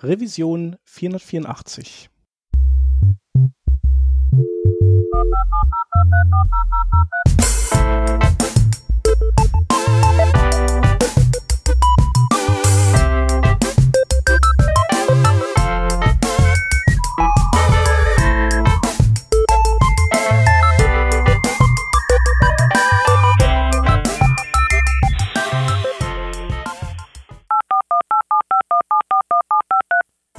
Revision 484.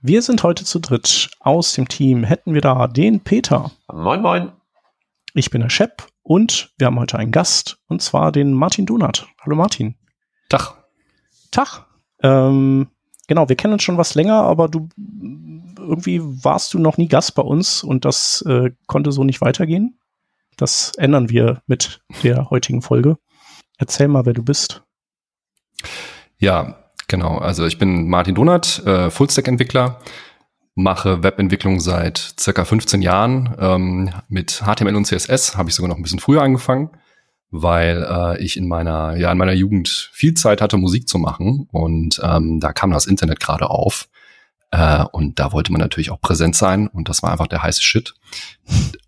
Wir sind heute zu dritt. Aus dem Team hätten wir da den Peter. Moin, moin. Ich bin der Shep und wir haben heute einen Gast und zwar den Martin Dunat. Hallo Martin. Tag. Tag. Ähm, genau, wir kennen uns schon was länger, aber du irgendwie warst du noch nie Gast bei uns und das äh, konnte so nicht weitergehen. Das ändern wir mit der heutigen Folge. Erzähl mal, wer du bist. Ja, Genau, also ich bin Martin Donat, äh, Fullstack-Entwickler, mache Webentwicklung seit circa 15 Jahren. Ähm, mit HTML und CSS habe ich sogar noch ein bisschen früher angefangen, weil äh, ich in meiner, ja, in meiner Jugend viel Zeit hatte, Musik zu machen und ähm, da kam das Internet gerade auf. Äh, und da wollte man natürlich auch präsent sein und das war einfach der heiße Shit.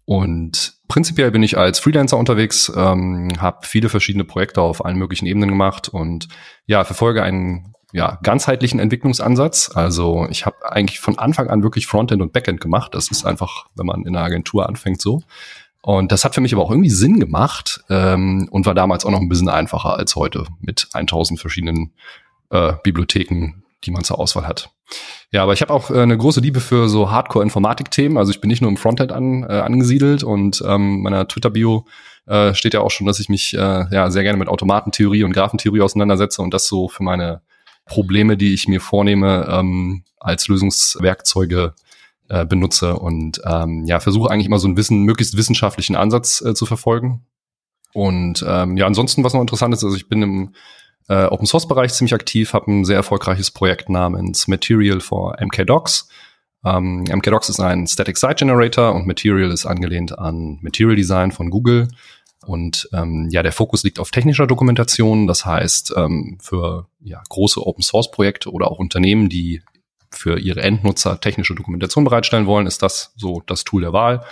Und prinzipiell bin ich als Freelancer unterwegs, ähm, habe viele verschiedene Projekte auf allen möglichen Ebenen gemacht und ja, verfolge einen ja, ganzheitlichen Entwicklungsansatz. Also ich habe eigentlich von Anfang an wirklich Frontend und Backend gemacht. Das ist einfach, wenn man in einer Agentur anfängt, so. Und das hat für mich aber auch irgendwie Sinn gemacht ähm, und war damals auch noch ein bisschen einfacher als heute mit 1000 verschiedenen äh, Bibliotheken, die man zur Auswahl hat. Ja, aber ich habe auch äh, eine große Liebe für so Hardcore-Informatik-Themen. Also ich bin nicht nur im Frontend an, äh, angesiedelt und ähm, meiner Twitter-Bio äh, steht ja auch schon, dass ich mich äh, ja sehr gerne mit Automatentheorie und Graphentheorie auseinandersetze und das so für meine Probleme, die ich mir vornehme, ähm, als Lösungswerkzeuge äh, benutze und ähm, ja, versuche eigentlich immer so einen Wissen, möglichst wissenschaftlichen Ansatz äh, zu verfolgen. Und ähm, ja, ansonsten, was noch interessant ist, also ich bin im äh, Open Source Bereich ziemlich aktiv, habe ein sehr erfolgreiches Projekt namens Material for MKDocs. Ähm, MKDocs ist ein Static Site Generator und Material ist angelehnt an Material Design von Google. Und ähm, ja, der Fokus liegt auf technischer Dokumentation. Das heißt, ähm, für ja, große Open Source Projekte oder auch Unternehmen, die für ihre Endnutzer technische Dokumentation bereitstellen wollen, ist das so das Tool der Wahl.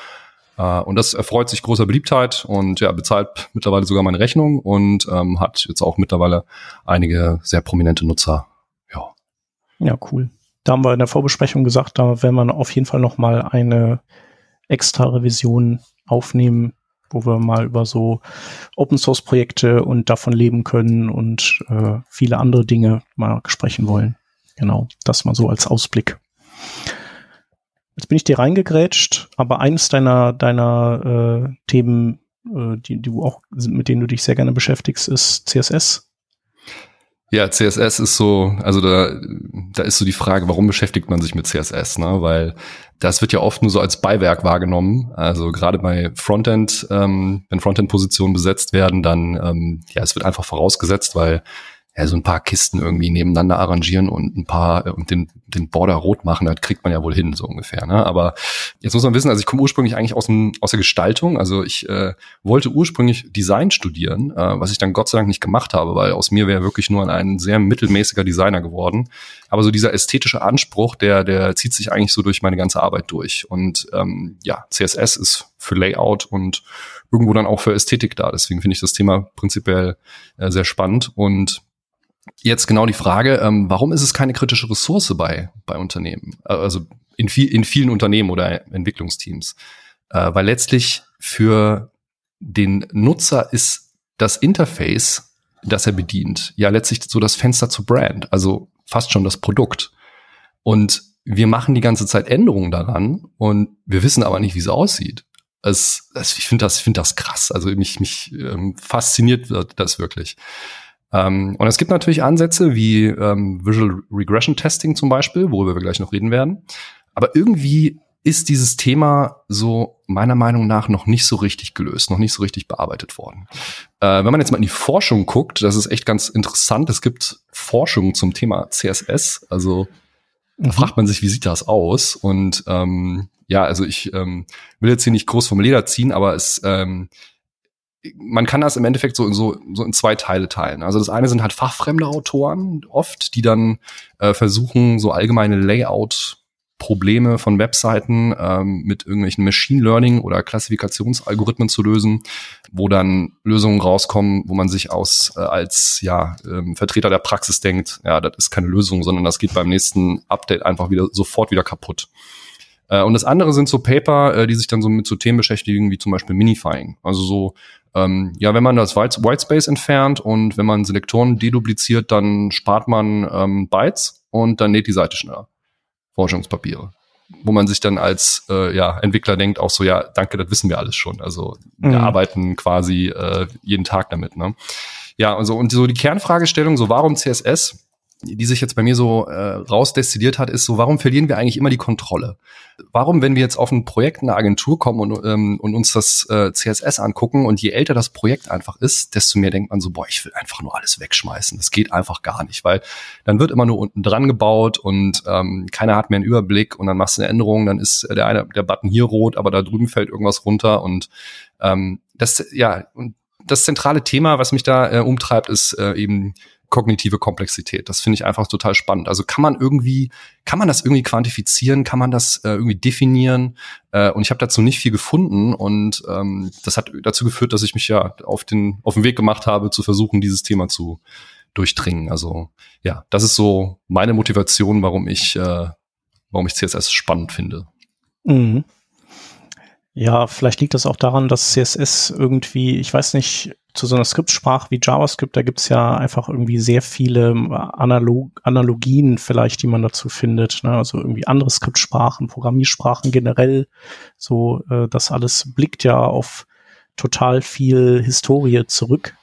Äh, und das erfreut sich großer Beliebtheit und ja, bezahlt mittlerweile sogar meine Rechnung und ähm, hat jetzt auch mittlerweile einige sehr prominente Nutzer. Ja. Ja, cool. Da haben wir in der Vorbesprechung gesagt, da werden wir auf jeden Fall noch mal eine extra Revision aufnehmen, wo wir mal über so Open Source Projekte und davon leben können und äh, viele andere Dinge mal sprechen wollen. Genau, das mal so als Ausblick. Jetzt bin ich dir reingegrätscht, aber eines deiner deiner äh, Themen, äh, die, die du auch mit denen du dich sehr gerne beschäftigst, ist CSS. Ja, CSS ist so, also da, da ist so die Frage, warum beschäftigt man sich mit CSS, ne? Weil das wird ja oft nur so als Beiwerk wahrgenommen. Also gerade bei Frontend, ähm, wenn Frontend-Positionen besetzt werden, dann ähm, ja, es wird einfach vorausgesetzt, weil ja, so ein paar Kisten irgendwie nebeneinander arrangieren und ein paar äh, und den, den Border rot machen, das kriegt man ja wohl hin, so ungefähr. Ne? Aber jetzt muss man wissen, also ich komme ursprünglich eigentlich aus, dem, aus der Gestaltung. Also ich äh, wollte ursprünglich Design studieren, äh, was ich dann Gott sei Dank nicht gemacht habe, weil aus mir wäre wirklich nur ein sehr mittelmäßiger Designer geworden. Aber so dieser ästhetische Anspruch, der, der zieht sich eigentlich so durch meine ganze Arbeit durch. Und ähm, ja, CSS ist für Layout und irgendwo dann auch für Ästhetik da. Deswegen finde ich das Thema prinzipiell äh, sehr spannend und Jetzt genau die Frage, ähm, warum ist es keine kritische Ressource bei, bei Unternehmen? Äh, also in, viel, in vielen Unternehmen oder Entwicklungsteams. Äh, weil letztlich für den Nutzer ist das Interface, das er bedient, ja letztlich so das Fenster zur Brand, also fast schon das Produkt. Und wir machen die ganze Zeit Änderungen daran und wir wissen aber nicht, wie es aussieht. Es, es, ich finde das, ich finde das krass. Also mich, mich ähm, fasziniert das wirklich. Ähm, und es gibt natürlich Ansätze wie ähm, Visual Regression Testing zum Beispiel, worüber wir gleich noch reden werden. Aber irgendwie ist dieses Thema so meiner Meinung nach noch nicht so richtig gelöst, noch nicht so richtig bearbeitet worden. Äh, wenn man jetzt mal in die Forschung guckt, das ist echt ganz interessant. Es gibt Forschung zum Thema CSS. Also mhm. fragt man sich, wie sieht das aus? Und ähm, ja, also ich ähm, will jetzt hier nicht groß vom Leder ziehen, aber es ähm, man kann das im Endeffekt so in, so, so in zwei Teile teilen. Also das eine sind halt fachfremde Autoren oft, die dann äh, versuchen, so allgemeine Layout Probleme von Webseiten ähm, mit irgendwelchen Machine Learning oder Klassifikationsalgorithmen zu lösen, wo dann Lösungen rauskommen, wo man sich aus äh, als ja ähm, Vertreter der Praxis denkt, ja, das ist keine Lösung, sondern das geht beim nächsten Update einfach wieder sofort wieder kaputt. Äh, und das andere sind so Paper, äh, die sich dann so mit so Themen beschäftigen, wie zum Beispiel Minifying. Also so, ähm, ja, wenn man das Whitespace entfernt und wenn man Selektoren dedupliziert, dann spart man ähm, Bytes und dann näht die Seite schneller. Forschungspapiere. Wo man sich dann als äh, ja, Entwickler denkt, auch so, ja, danke, das wissen wir alles schon. Also wir mhm. arbeiten quasi äh, jeden Tag damit. Ne? Ja, also und so die Kernfragestellung, so warum CSS? Die sich jetzt bei mir so äh, rausdestilliert hat, ist so, warum verlieren wir eigentlich immer die Kontrolle? Warum, wenn wir jetzt auf ein Projekt in einer Agentur kommen und, ähm, und uns das äh, CSS angucken und je älter das Projekt einfach ist, desto mehr denkt man so, boah, ich will einfach nur alles wegschmeißen. Das geht einfach gar nicht, weil dann wird immer nur unten dran gebaut und ähm, keiner hat mehr einen Überblick und dann machst du eine Änderung, dann ist der eine, der Button hier rot, aber da drüben fällt irgendwas runter und ähm, das, ja, und das zentrale Thema, was mich da äh, umtreibt, ist äh, eben kognitive Komplexität. Das finde ich einfach total spannend. Also kann man irgendwie, kann man das irgendwie quantifizieren, kann man das äh, irgendwie definieren? Äh, und ich habe dazu nicht viel gefunden und ähm, das hat dazu geführt, dass ich mich ja auf den auf den Weg gemacht habe, zu versuchen, dieses Thema zu durchdringen. Also ja, das ist so meine Motivation, warum ich, äh, warum ich CSS spannend finde. Mhm. Ja, vielleicht liegt das auch daran, dass CSS irgendwie, ich weiß nicht, zu so einer Skriptsprache wie JavaScript, da gibt's ja einfach irgendwie sehr viele ähm, Analog Analogien vielleicht, die man dazu findet. Ne? Also irgendwie andere Skriptsprachen, Programmiersprachen generell. So, äh, das alles blickt ja auf total viel Historie zurück.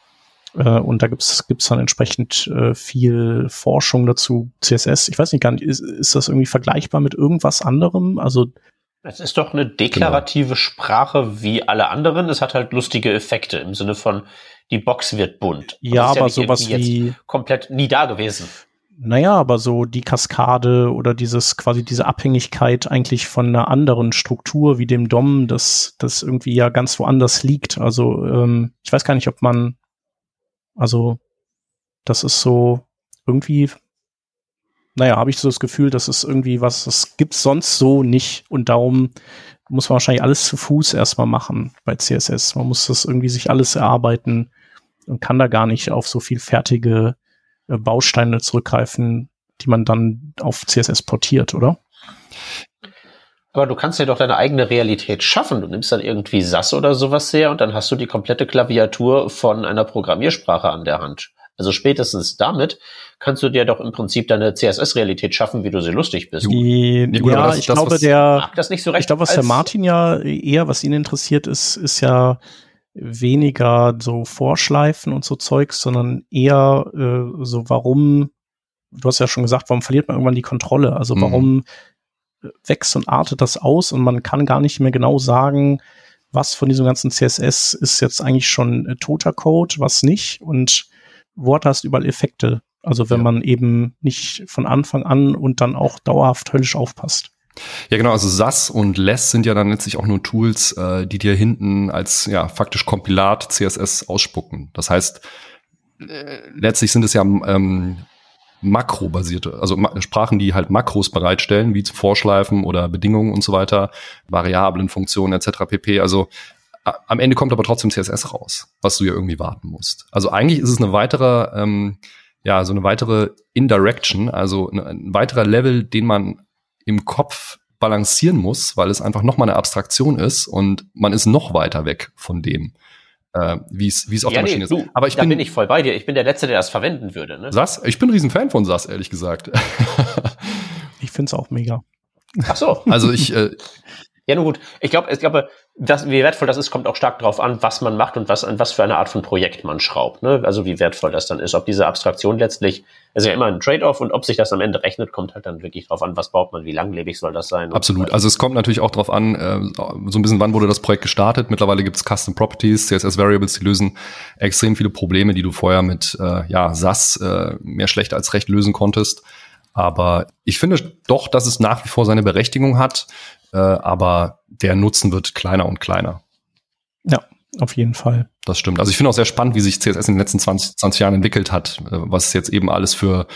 Äh, und da gibt's gibt's dann entsprechend äh, viel Forschung dazu. CSS, ich weiß nicht gar nicht, ist, ist das irgendwie vergleichbar mit irgendwas anderem? Also es ist doch eine deklarative genau. Sprache wie alle anderen. Es hat halt lustige Effekte im Sinne von, die Box wird bunt. Ja, aber ja sowas wie komplett nie da gewesen. Naja, aber so die Kaskade oder dieses quasi diese Abhängigkeit eigentlich von einer anderen Struktur wie dem DOM, das das irgendwie ja ganz woanders liegt. Also ähm, ich weiß gar nicht, ob man also das ist so irgendwie naja, habe ich so das Gefühl, das ist irgendwie was, das gibt's sonst so nicht und darum muss man wahrscheinlich alles zu Fuß erstmal machen bei CSS. Man muss das irgendwie sich alles erarbeiten und kann da gar nicht auf so viel fertige äh, Bausteine zurückgreifen, die man dann auf CSS portiert, oder? Aber du kannst ja doch deine eigene Realität schaffen. Du nimmst dann irgendwie SAS oder sowas her und dann hast du die komplette Klaviatur von einer Programmiersprache an der Hand. Also spätestens damit kannst du dir doch im Prinzip deine CSS-Realität schaffen, wie du sie lustig bist. Die, ja, ja das, ich das, glaube, der, das nicht so recht ich glaube, was der Martin ja eher, was ihn interessiert, ist, ist ja weniger so Vorschleifen und so Zeugs, sondern eher äh, so, warum, du hast ja schon gesagt, warum verliert man irgendwann die Kontrolle? Also mhm. warum wächst und artet das aus und man kann gar nicht mehr genau sagen, was von diesem ganzen CSS ist jetzt eigentlich schon äh, toter Code, was nicht und wo hat das überall Effekte? Also wenn ja. man eben nicht von Anfang an und dann auch dauerhaft höllisch aufpasst. Ja, genau, also SAS und Less sind ja dann letztlich auch nur Tools, äh, die dir hinten als ja faktisch Kompilat CSS ausspucken. Das heißt, äh, letztlich sind es ja ähm, makrobasierte, also Ma Sprachen, die halt Makros bereitstellen, wie Vorschleifen oder Bedingungen und so weiter, Variablen, Funktionen etc. pp. Also am Ende kommt aber trotzdem CSS raus, was du ja irgendwie warten musst. Also eigentlich ist es eine weitere, ähm, ja, so eine weitere Indirection, also ein, ein weiterer Level, den man im Kopf balancieren muss, weil es einfach nochmal eine Abstraktion ist und man ist noch weiter weg von dem, äh, wie es wie es auf ja, der Maschine nee, ist. Aber ich da bin, bin ich voll bei dir. Ich bin der Letzte, der das verwenden würde. Ne? SAS? Ich bin ein Riesenfan von SAS, ehrlich gesagt. ich find's auch mega. Ach so. Also ich. Äh, ja, nun gut. Ich glaube, ich glaube, das, wie wertvoll das ist, kommt auch stark darauf an, was man macht und was, an was für eine Art von Projekt man schraubt. Ne? Also wie wertvoll das dann ist. Ob diese Abstraktion letztlich, also ja immer ein Trade-off und ob sich das am Ende rechnet, kommt halt dann wirklich drauf an, was baut man, wie langlebig soll das sein. Absolut. Also es kommt natürlich auch darauf an, äh, so ein bisschen, wann wurde das Projekt gestartet. Mittlerweile gibt es Custom Properties, CSS Variables, die lösen extrem viele Probleme, die du vorher mit äh, ja, SAS äh, mehr schlecht als recht lösen konntest. Aber ich finde doch, dass es nach wie vor seine Berechtigung hat, äh, aber der Nutzen wird kleiner und kleiner. Ja, auf jeden Fall. Das stimmt. Also ich finde auch sehr spannend, wie sich CSS in den letzten 20, 20 Jahren entwickelt hat, äh, was es jetzt eben alles für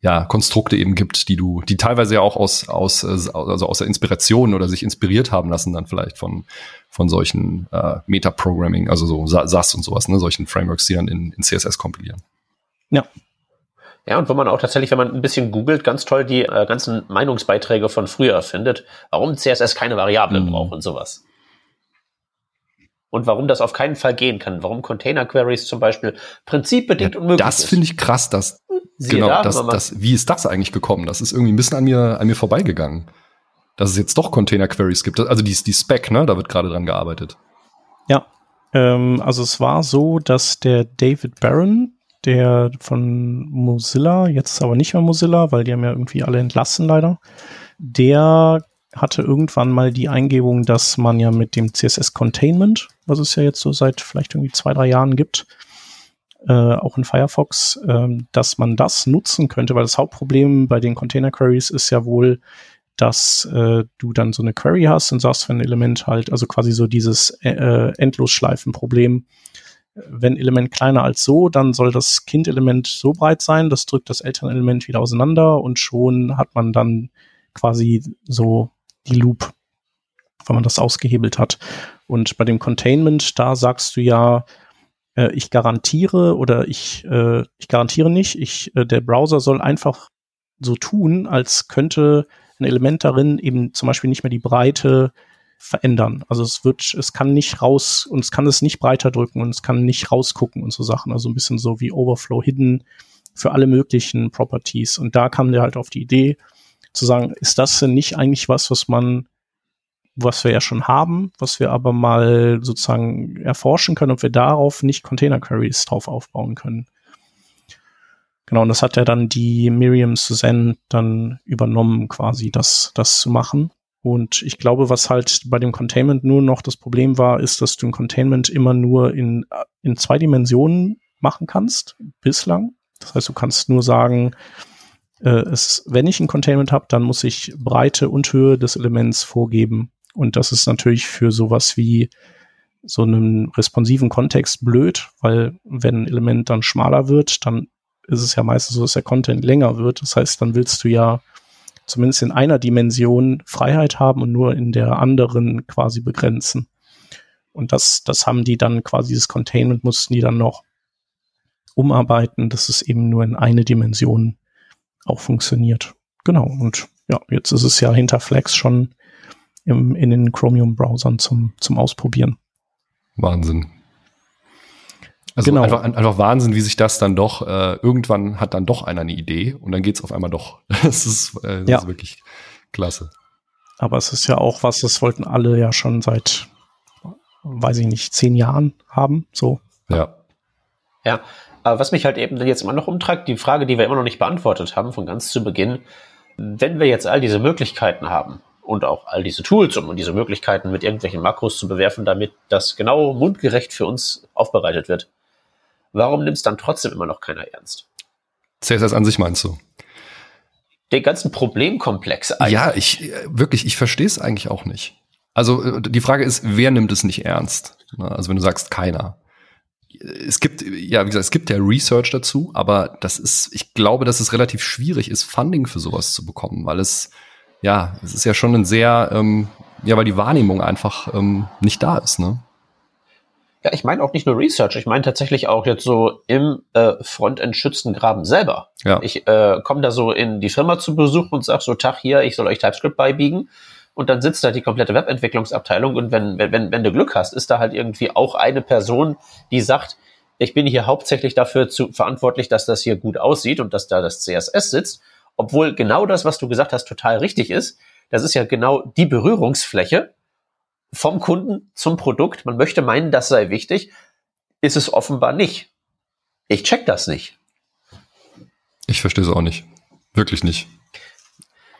ja, Konstrukte eben gibt, die du, die teilweise ja auch aus, aus, äh, also aus der Inspiration oder sich inspiriert haben lassen, dann vielleicht von, von solchen äh, Meta-Programming, also so SAS und sowas, ne, solchen Frameworks, die dann in, in CSS kompilieren. Ja, ja, und wo man auch tatsächlich, wenn man ein bisschen googelt, ganz toll die äh, ganzen Meinungsbeiträge von früher findet, warum CSS keine Variablen mhm. braucht und sowas. Und warum das auf keinen Fall gehen kann. Warum Container Queries zum Beispiel prinzipbedingt ja, unmöglich das ist. Das finde ich krass, dass, Siehe genau, da, das, das, wie ist das eigentlich gekommen? Das ist irgendwie ein bisschen an mir, an mir vorbeigegangen. Dass es jetzt doch Container Queries gibt. Also die, die Spec, ne, da wird gerade dran gearbeitet. Ja, ähm, also es war so, dass der David Barron, der von Mozilla, jetzt aber nicht mehr Mozilla, weil die haben ja irgendwie alle entlassen leider, der hatte irgendwann mal die Eingebung, dass man ja mit dem CSS Containment, was es ja jetzt so seit vielleicht irgendwie zwei, drei Jahren gibt, äh, auch in Firefox, äh, dass man das nutzen könnte, weil das Hauptproblem bei den Container Queries ist ja wohl, dass äh, du dann so eine Query hast und sagst, wenn ein Element halt, also quasi so dieses äh, Endlosschleifen-Problem, wenn Element kleiner als so, dann soll das Kind-Element so breit sein, das drückt das Elternelement wieder auseinander und schon hat man dann quasi so die Loop, wenn man das ausgehebelt hat. Und bei dem Containment, da sagst du ja, äh, ich garantiere oder ich, äh, ich garantiere nicht, ich, äh, der Browser soll einfach so tun, als könnte ein Element darin eben zum Beispiel nicht mehr die Breite verändern. Also es wird, es kann nicht raus und es kann es nicht breiter drücken und es kann nicht rausgucken und so Sachen. Also ein bisschen so wie Overflow Hidden für alle möglichen Properties. Und da kam der halt auf die Idee zu sagen, ist das denn nicht eigentlich was, was man, was wir ja schon haben, was wir aber mal sozusagen erforschen können, ob wir darauf nicht Container Queries drauf aufbauen können. Genau, und das hat ja dann die Miriam Suzanne dann übernommen, quasi das, das zu machen. Und ich glaube, was halt bei dem Containment nur noch das Problem war, ist, dass du ein Containment immer nur in, in zwei Dimensionen machen kannst, bislang. Das heißt, du kannst nur sagen, äh, es, wenn ich ein Containment habe, dann muss ich Breite und Höhe des Elements vorgeben. Und das ist natürlich für sowas wie so einen responsiven Kontext blöd, weil wenn ein Element dann schmaler wird, dann ist es ja meistens so, dass der Content länger wird. Das heißt, dann willst du ja zumindest in einer Dimension Freiheit haben und nur in der anderen quasi begrenzen. Und das, das haben die dann quasi, dieses Containment mussten die dann noch umarbeiten, dass es eben nur in eine Dimension auch funktioniert. Genau. Und ja, jetzt ist es ja hinter Flex schon im, in den Chromium-Browsern zum, zum Ausprobieren. Wahnsinn. Also genau. einfach, einfach Wahnsinn, wie sich das dann doch, äh, irgendwann hat dann doch einer eine Idee und dann geht's auf einmal doch. das ist, äh, das ja. ist wirklich klasse. Aber es ist ja auch was, das wollten alle ja schon seit, weiß ich nicht, zehn Jahren haben. So. Ja. Ja. Aber was mich halt eben jetzt immer noch umtreibt, die Frage, die wir immer noch nicht beantwortet haben, von ganz zu Beginn, wenn wir jetzt all diese Möglichkeiten haben und auch all diese Tools, um diese Möglichkeiten mit irgendwelchen Makros zu bewerfen, damit das genau mundgerecht für uns aufbereitet wird, Warum nimmt es dann trotzdem immer noch keiner ernst? CSS an sich meinst du? Den ganzen Problemkomplex eigentlich. Ja, ich wirklich, ich verstehe es eigentlich auch nicht. Also äh, die Frage ist, wer nimmt es nicht ernst? Also wenn du sagst, keiner. Es gibt, ja, wie gesagt, es gibt ja Research dazu, aber das ist, ich glaube, dass es relativ schwierig ist, Funding für sowas zu bekommen, weil es, ja, es ist ja schon ein sehr, ähm, ja, weil die Wahrnehmung einfach ähm, nicht da ist, ne? Ja, ich meine auch nicht nur Research, ich meine tatsächlich auch jetzt so im äh, Frontend-Schützengraben selber. Ja. Ich äh, komme da so in die Firma zu Besuch und sag so, Tag hier, ich soll euch TypeScript beibiegen. Und dann sitzt da die komplette Webentwicklungsabteilung und wenn, wenn, wenn du Glück hast, ist da halt irgendwie auch eine Person, die sagt, ich bin hier hauptsächlich dafür zu, verantwortlich, dass das hier gut aussieht und dass da das CSS sitzt. Obwohl genau das, was du gesagt hast, total richtig ist. Das ist ja genau die Berührungsfläche, vom Kunden zum Produkt. Man möchte meinen, das sei wichtig. Ist es offenbar nicht. Ich check das nicht. Ich verstehe es auch nicht. Wirklich nicht.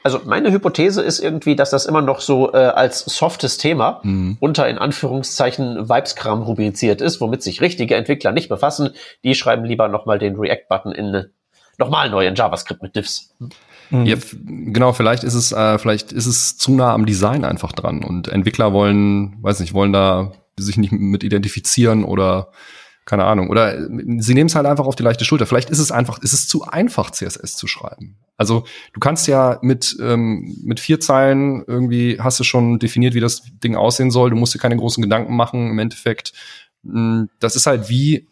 Also meine Hypothese ist irgendwie, dass das immer noch so äh, als softes Thema mhm. unter in Anführungszeichen Vibeskram rubriziert ist, womit sich richtige Entwickler nicht befassen. Die schreiben lieber nochmal den React-Button in nochmal neu in JavaScript mit Diffs. Mhm. Ja, genau, vielleicht ist es, äh, vielleicht ist es zu nah am Design einfach dran und Entwickler wollen, weiß nicht, wollen da sich nicht mit identifizieren oder keine Ahnung. Oder äh, sie nehmen es halt einfach auf die leichte Schulter. Vielleicht ist es einfach, ist es zu einfach, CSS zu schreiben. Also du kannst ja mit, ähm, mit vier Zeilen irgendwie hast du schon definiert, wie das Ding aussehen soll. Du musst dir keine großen Gedanken machen. Im Endeffekt, hm, das ist halt wie,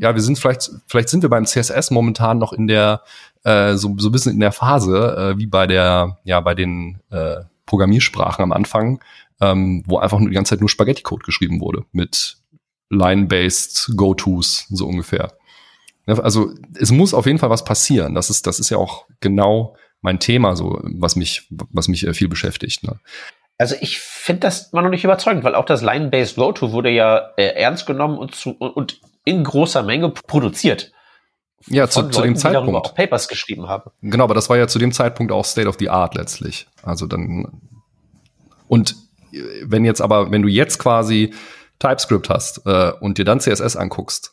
ja, wir sind vielleicht, vielleicht sind wir beim CSS momentan noch in der, äh, so, so ein bisschen in der Phase, äh, wie bei der, ja, bei den äh, Programmiersprachen am Anfang, ähm, wo einfach nur die ganze Zeit nur Spaghetti-Code geschrieben wurde mit Line-based Go-Tos, so ungefähr. Also es muss auf jeden Fall was passieren. Das ist, das ist ja auch genau mein Thema, so was mich, was mich äh, viel beschäftigt. Ne? Also ich finde das immer noch nicht überzeugend, weil auch das Line-based Go-To wurde ja äh, ernst genommen und, zu, und in großer Menge produziert. Ja, zu, Leuten, zu dem Zeitpunkt. Die auch Papers geschrieben haben. Genau, aber das war ja zu dem Zeitpunkt auch State of the Art letztlich. Also dann und äh, wenn jetzt aber, wenn du jetzt quasi TypeScript hast äh, und dir dann CSS anguckst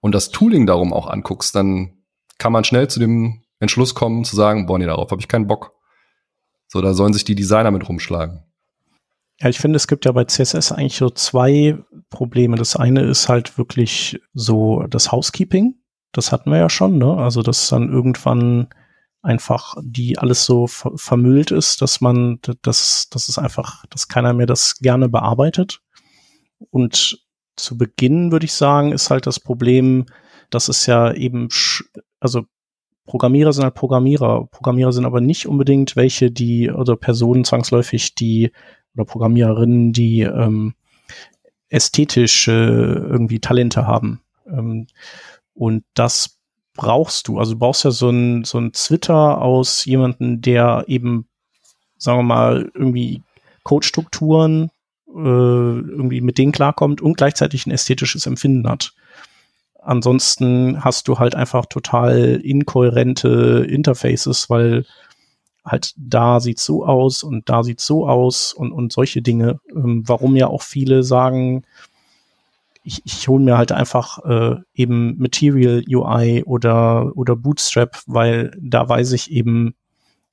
und das Tooling darum auch anguckst, dann kann man schnell zu dem Entschluss kommen, zu sagen, boah, nee, darauf habe ich keinen Bock. So, da sollen sich die Designer mit rumschlagen. Ja, ich finde, es gibt ja bei CSS eigentlich so zwei Probleme. Das eine ist halt wirklich so das Housekeeping. Das hatten wir ja schon, ne? Also, dass dann irgendwann einfach die alles so ver vermüllt ist, dass man, dass, dass es einfach, dass keiner mehr das gerne bearbeitet. Und zu Beginn würde ich sagen, ist halt das Problem, dass es ja eben, also Programmierer sind halt Programmierer. Programmierer sind aber nicht unbedingt welche, die, oder Personen zwangsläufig, die, oder Programmiererinnen, die ähm, ästhetische irgendwie Talente haben. Ähm, und das brauchst du. Also du brauchst ja so ein, so ein Twitter aus jemanden, der eben, sagen wir mal, irgendwie Codestrukturen äh, irgendwie mit denen klarkommt und gleichzeitig ein ästhetisches Empfinden hat. Ansonsten hast du halt einfach total inkohärente Interfaces, weil halt da sieht so aus und da sieht so aus und, und solche Dinge. Ähm, warum ja auch viele sagen, ich, ich hole mir halt einfach äh, eben Material UI oder, oder Bootstrap, weil da weiß ich eben,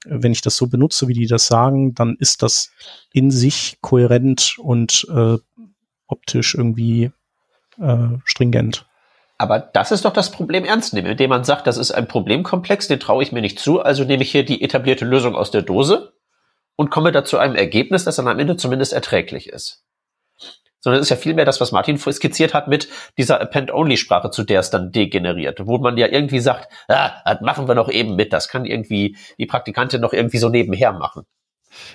wenn ich das so benutze, wie die das sagen, dann ist das in sich kohärent und äh, optisch irgendwie äh, stringent. Aber das ist doch das Problem ernst nehmen, indem man sagt, das ist ein Problemkomplex, den traue ich mir nicht zu, also nehme ich hier die etablierte Lösung aus der Dose und komme da zu einem Ergebnis, das dann am Ende zumindest erträglich ist sondern es ist ja vielmehr das, was Martin skizziert hat mit dieser Append-Only-Sprache, zu der es dann degeneriert, wo man ja irgendwie sagt, ah, das machen wir noch eben mit, das kann irgendwie die Praktikantin noch irgendwie so nebenher machen.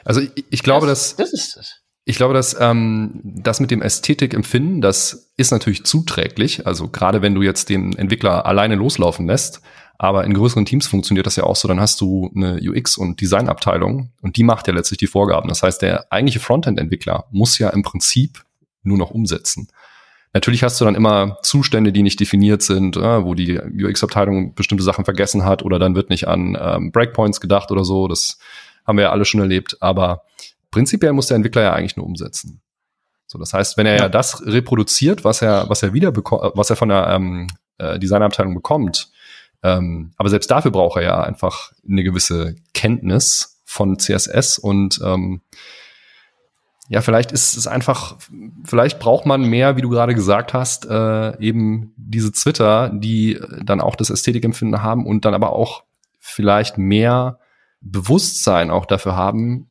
Also ich, ich glaube, das, dass das ist es. Ich glaube, dass ähm, das mit dem Ästhetikempfinden, das ist natürlich zuträglich. Also gerade wenn du jetzt den Entwickler alleine loslaufen lässt, aber in größeren Teams funktioniert das ja auch so, dann hast du eine UX- und Designabteilung und die macht ja letztlich die Vorgaben. Das heißt, der eigentliche Frontend-Entwickler muss ja im Prinzip nur noch umsetzen. Natürlich hast du dann immer Zustände, die nicht definiert sind, äh, wo die UX-Abteilung bestimmte Sachen vergessen hat oder dann wird nicht an ähm, Breakpoints gedacht oder so. Das haben wir ja alle schon erlebt. Aber prinzipiell muss der Entwickler ja eigentlich nur umsetzen. So, das heißt, wenn er ja, ja das reproduziert, was er, was er wieder bekommt, was er von der ähm, äh, Designabteilung bekommt, ähm, aber selbst dafür braucht er ja einfach eine gewisse Kenntnis von CSS und ähm, ja, vielleicht ist es einfach, vielleicht braucht man mehr, wie du gerade gesagt hast, äh, eben diese Twitter, die dann auch das Ästhetikempfinden haben und dann aber auch vielleicht mehr Bewusstsein auch dafür haben,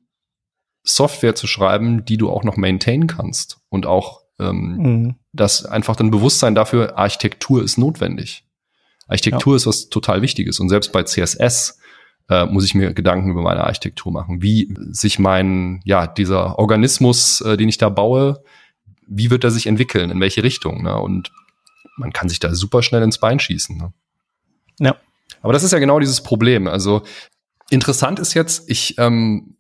Software zu schreiben, die du auch noch maintainen kannst und auch ähm, mhm. das einfach dann Bewusstsein dafür, Architektur ist notwendig. Architektur ja. ist was total Wichtiges und selbst bei CSS äh, muss ich mir Gedanken über meine Architektur machen. Wie sich mein, ja, dieser Organismus, äh, den ich da baue, wie wird er sich entwickeln, in welche Richtung? Ne? Und man kann sich da super schnell ins Bein schießen. Ne? Ja. Aber das ist ja genau dieses Problem. Also interessant ist jetzt, ich, ähm,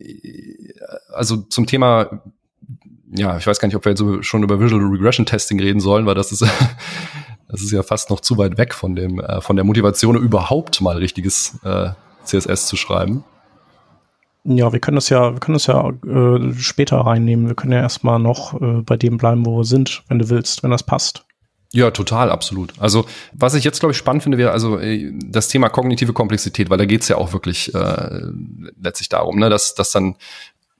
also zum Thema ja, ich weiß gar nicht, ob wir jetzt schon über Visual Regression Testing reden sollen, weil das ist, das ist ja fast noch zu weit weg von dem, äh, von der Motivation, überhaupt mal richtiges äh, CSS zu schreiben. Ja, wir können das ja, wir können das ja äh, später reinnehmen. Wir können ja erstmal noch äh, bei dem bleiben, wo wir sind, wenn du willst, wenn das passt. Ja, total, absolut. Also was ich jetzt, glaube ich, spannend finde, wäre also äh, das Thema kognitive Komplexität, weil da geht's ja auch wirklich äh, letztlich darum, ne, dass, dass dann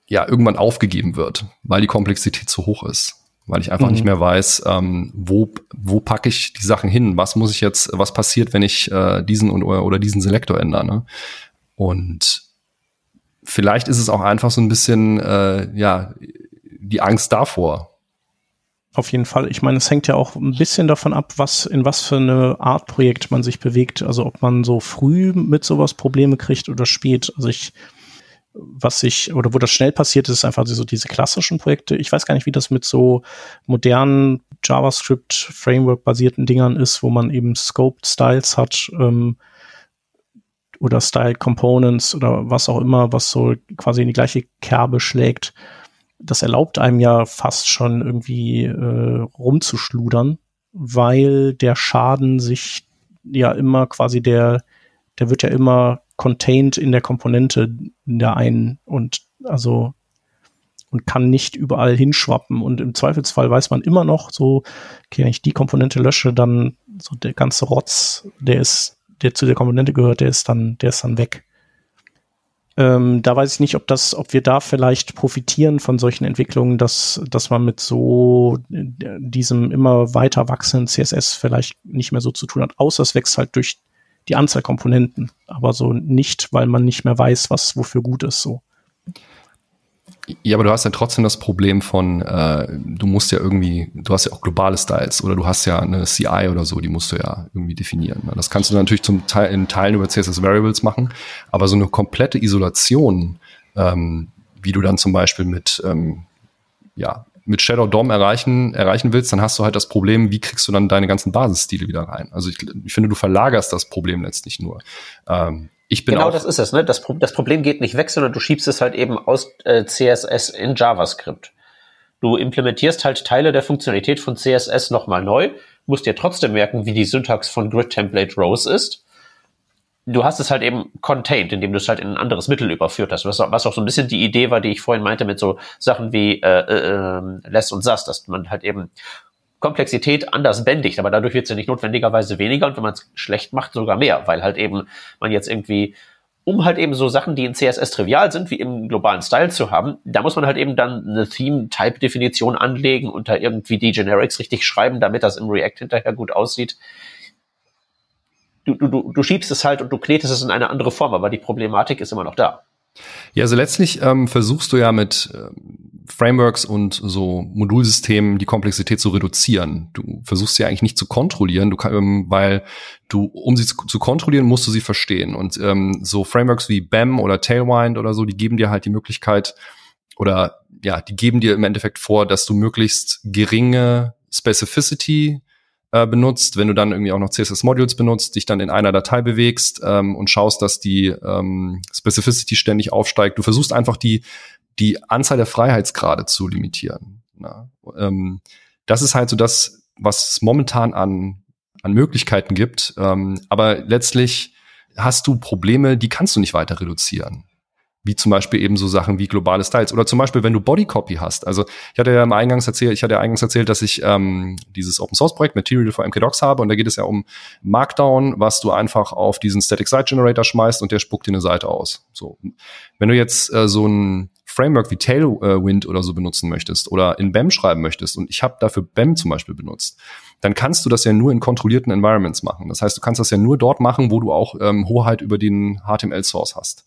ja irgendwann aufgegeben wird, weil die Komplexität zu hoch ist. Weil ich einfach mhm. nicht mehr weiß, ähm, wo, wo packe ich die Sachen hin? Was muss ich jetzt, was passiert, wenn ich äh, diesen und, oder diesen Selektor ändere? Ne? Und vielleicht ist es auch einfach so ein bisschen, äh, ja, die Angst davor. Auf jeden Fall. Ich meine, es hängt ja auch ein bisschen davon ab, was, in was für eine Art Projekt man sich bewegt. Also ob man so früh mit sowas Probleme kriegt oder spät. Also ich, was ich, oder wo das schnell passiert ist, einfach so diese klassischen Projekte. Ich weiß gar nicht, wie das mit so modernen JavaScript-Framework-basierten Dingern ist, wo man eben Scoped Styles hat. Ähm, oder Style Components oder was auch immer, was so quasi in die gleiche Kerbe schlägt, das erlaubt einem ja fast schon irgendwie äh, rumzuschludern, weil der Schaden sich ja immer quasi der, der wird ja immer contained in der Komponente in der einen und also und kann nicht überall hinschwappen und im Zweifelsfall weiß man immer noch so, okay, wenn ich die Komponente lösche, dann so der ganze Rotz, der ist der zu der Komponente gehört, der ist dann, der ist dann weg. Ähm, da weiß ich nicht, ob das, ob wir da vielleicht profitieren von solchen Entwicklungen, dass, dass man mit so äh, diesem immer weiter wachsenden CSS vielleicht nicht mehr so zu tun hat, außer es wächst halt durch die Anzahl Komponenten, aber so nicht, weil man nicht mehr weiß, was wofür gut ist, so. Ja, aber du hast ja trotzdem das Problem von, äh, du musst ja irgendwie, du hast ja auch globale Styles oder du hast ja eine CI oder so, die musst du ja irgendwie definieren. Ne? Das kannst du natürlich zum Teil in Teilen über CSS Variables machen, aber so eine komplette Isolation, ähm, wie du dann zum Beispiel mit, ähm, ja, mit Shadow DOM erreichen, erreichen willst, dann hast du halt das Problem, wie kriegst du dann deine ganzen Basisstile wieder rein? Also ich, ich finde, du verlagerst das Problem letztlich nur. Ähm, ich bin genau, das ist es. Ne? Das, das, Problem geht nicht weg, sondern du schiebst es halt eben aus äh, CSS in JavaScript. Du implementierst halt Teile der Funktionalität von CSS nochmal neu, musst dir trotzdem merken, wie die Syntax von Grid Template Rows ist. Du hast es halt eben contained, indem du es halt in ein anderes Mittel überführt hast, was, was auch so ein bisschen die Idee war, die ich vorhin meinte mit so Sachen wie äh, äh, ähm, Less und Sass, dass man halt eben Komplexität anders bändigt, aber dadurch wird sie nicht notwendigerweise weniger und wenn man es schlecht macht, sogar mehr, weil halt eben man jetzt irgendwie, um halt eben so Sachen, die in CSS trivial sind, wie im globalen Style zu haben, da muss man halt eben dann eine Theme-Type-Definition anlegen und da irgendwie die Generics richtig schreiben, damit das im React hinterher gut aussieht. Du, du, du schiebst es halt und du knetest es in eine andere Form, aber die Problematik ist immer noch da. Ja, also letztlich ähm, versuchst du ja mit ähm, Frameworks und so Modulsystemen die Komplexität zu reduzieren. Du versuchst sie eigentlich nicht zu kontrollieren, du kann, ähm, weil du, um sie zu, zu, kontrollieren, musst du sie verstehen. Und ähm, so Frameworks wie BAM oder Tailwind oder so, die geben dir halt die Möglichkeit oder ja, die geben dir im Endeffekt vor, dass du möglichst geringe Specificity äh, benutzt, wenn du dann irgendwie auch noch CSS-Modules benutzt, dich dann in einer Datei bewegst ähm, und schaust, dass die ähm, Specificity ständig aufsteigt. Du versuchst einfach die die Anzahl der Freiheitsgrade zu limitieren. Na, ähm, das ist halt so das, was es momentan an, an Möglichkeiten gibt. Ähm, aber letztlich hast du Probleme, die kannst du nicht weiter reduzieren wie zum Beispiel eben so Sachen wie globale Styles oder zum Beispiel, wenn du Bodycopy hast. Also ich hatte ja im Eingangs erzählt, ich hatte ja eingangs erzählt, dass ich ähm, dieses Open Source Projekt Material for MKDocs habe und da geht es ja um Markdown, was du einfach auf diesen Static Site Generator schmeißt und der spuckt dir eine Seite aus. So, wenn du jetzt äh, so ein Framework wie Tailwind oder so benutzen möchtest oder in BEM schreiben möchtest und ich habe dafür BEM zum Beispiel benutzt, dann kannst du das ja nur in kontrollierten Environments machen. Das heißt, du kannst das ja nur dort machen, wo du auch ähm, Hoheit über den HTML-Source hast.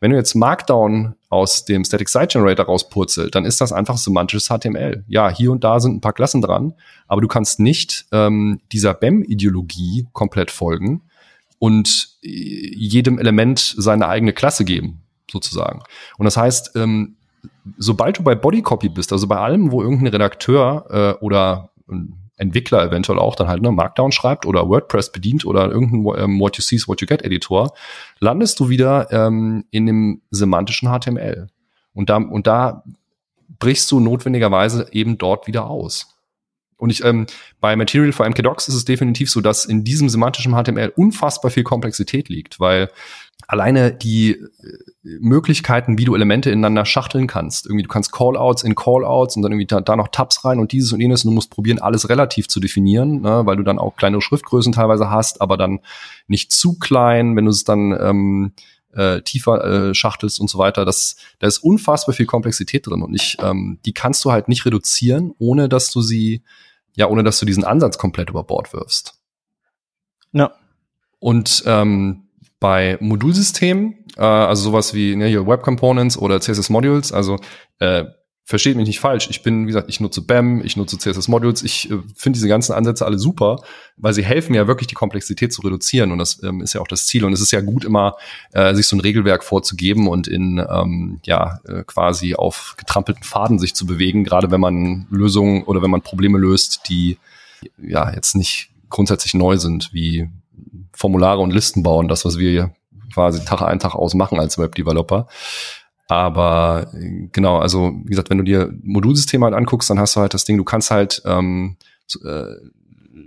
Wenn du jetzt Markdown aus dem Static Site Generator rauspurzelt, dann ist das einfach semantisches HTML. Ja, hier und da sind ein paar Klassen dran, aber du kannst nicht ähm, dieser BEM-Ideologie komplett folgen und äh, jedem Element seine eigene Klasse geben, sozusagen. Und das heißt, ähm, sobald du bei Bodycopy bist, also bei allem, wo irgendein Redakteur äh, oder ein Entwickler eventuell auch dann halt ne, Markdown schreibt oder WordPress bedient oder irgendein ähm, What You See is What You Get Editor, landest du wieder ähm, in dem semantischen HTML. Und da, und da brichst du notwendigerweise eben dort wieder aus. Und ich, ähm, bei Material for MKDocs ist es definitiv so, dass in diesem semantischen HTML unfassbar viel Komplexität liegt, weil alleine die äh, Möglichkeiten, wie du Elemente ineinander schachteln kannst. Irgendwie, du kannst Callouts in Callouts und dann irgendwie da, da noch Tabs rein und dieses und jenes. Und du musst probieren, alles relativ zu definieren, ne, weil du dann auch kleinere Schriftgrößen teilweise hast, aber dann nicht zu klein, wenn du es dann ähm, äh, tiefer äh, schachtelst und so weiter. Das, da ist unfassbar viel Komplexität drin und ich, ähm, die kannst du halt nicht reduzieren, ohne dass du sie ja, ohne dass du diesen Ansatz komplett über Bord wirfst. Ja. Und ähm, bei Modulsystemen, äh, also sowas wie ne, hier Web Components oder CSS Modules, also äh, versteht mich nicht falsch. Ich bin, wie gesagt, ich nutze BAM, ich nutze CSS Modules. Ich äh, finde diese ganzen Ansätze alle super, weil sie helfen ja wirklich die Komplexität zu reduzieren und das ähm, ist ja auch das Ziel. Und es ist ja gut immer, äh, sich so ein Regelwerk vorzugeben und in ähm, ja äh, quasi auf getrampelten Faden sich zu bewegen, gerade wenn man Lösungen oder wenn man Probleme löst, die ja jetzt nicht grundsätzlich neu sind, wie Formulare und Listen bauen, das was wir quasi Tag ein Tag aus machen als Web-Developer. Aber genau, also wie gesagt, wenn du dir Modulsysteme halt anguckst, dann hast du halt das Ding, du kannst halt ähm, äh,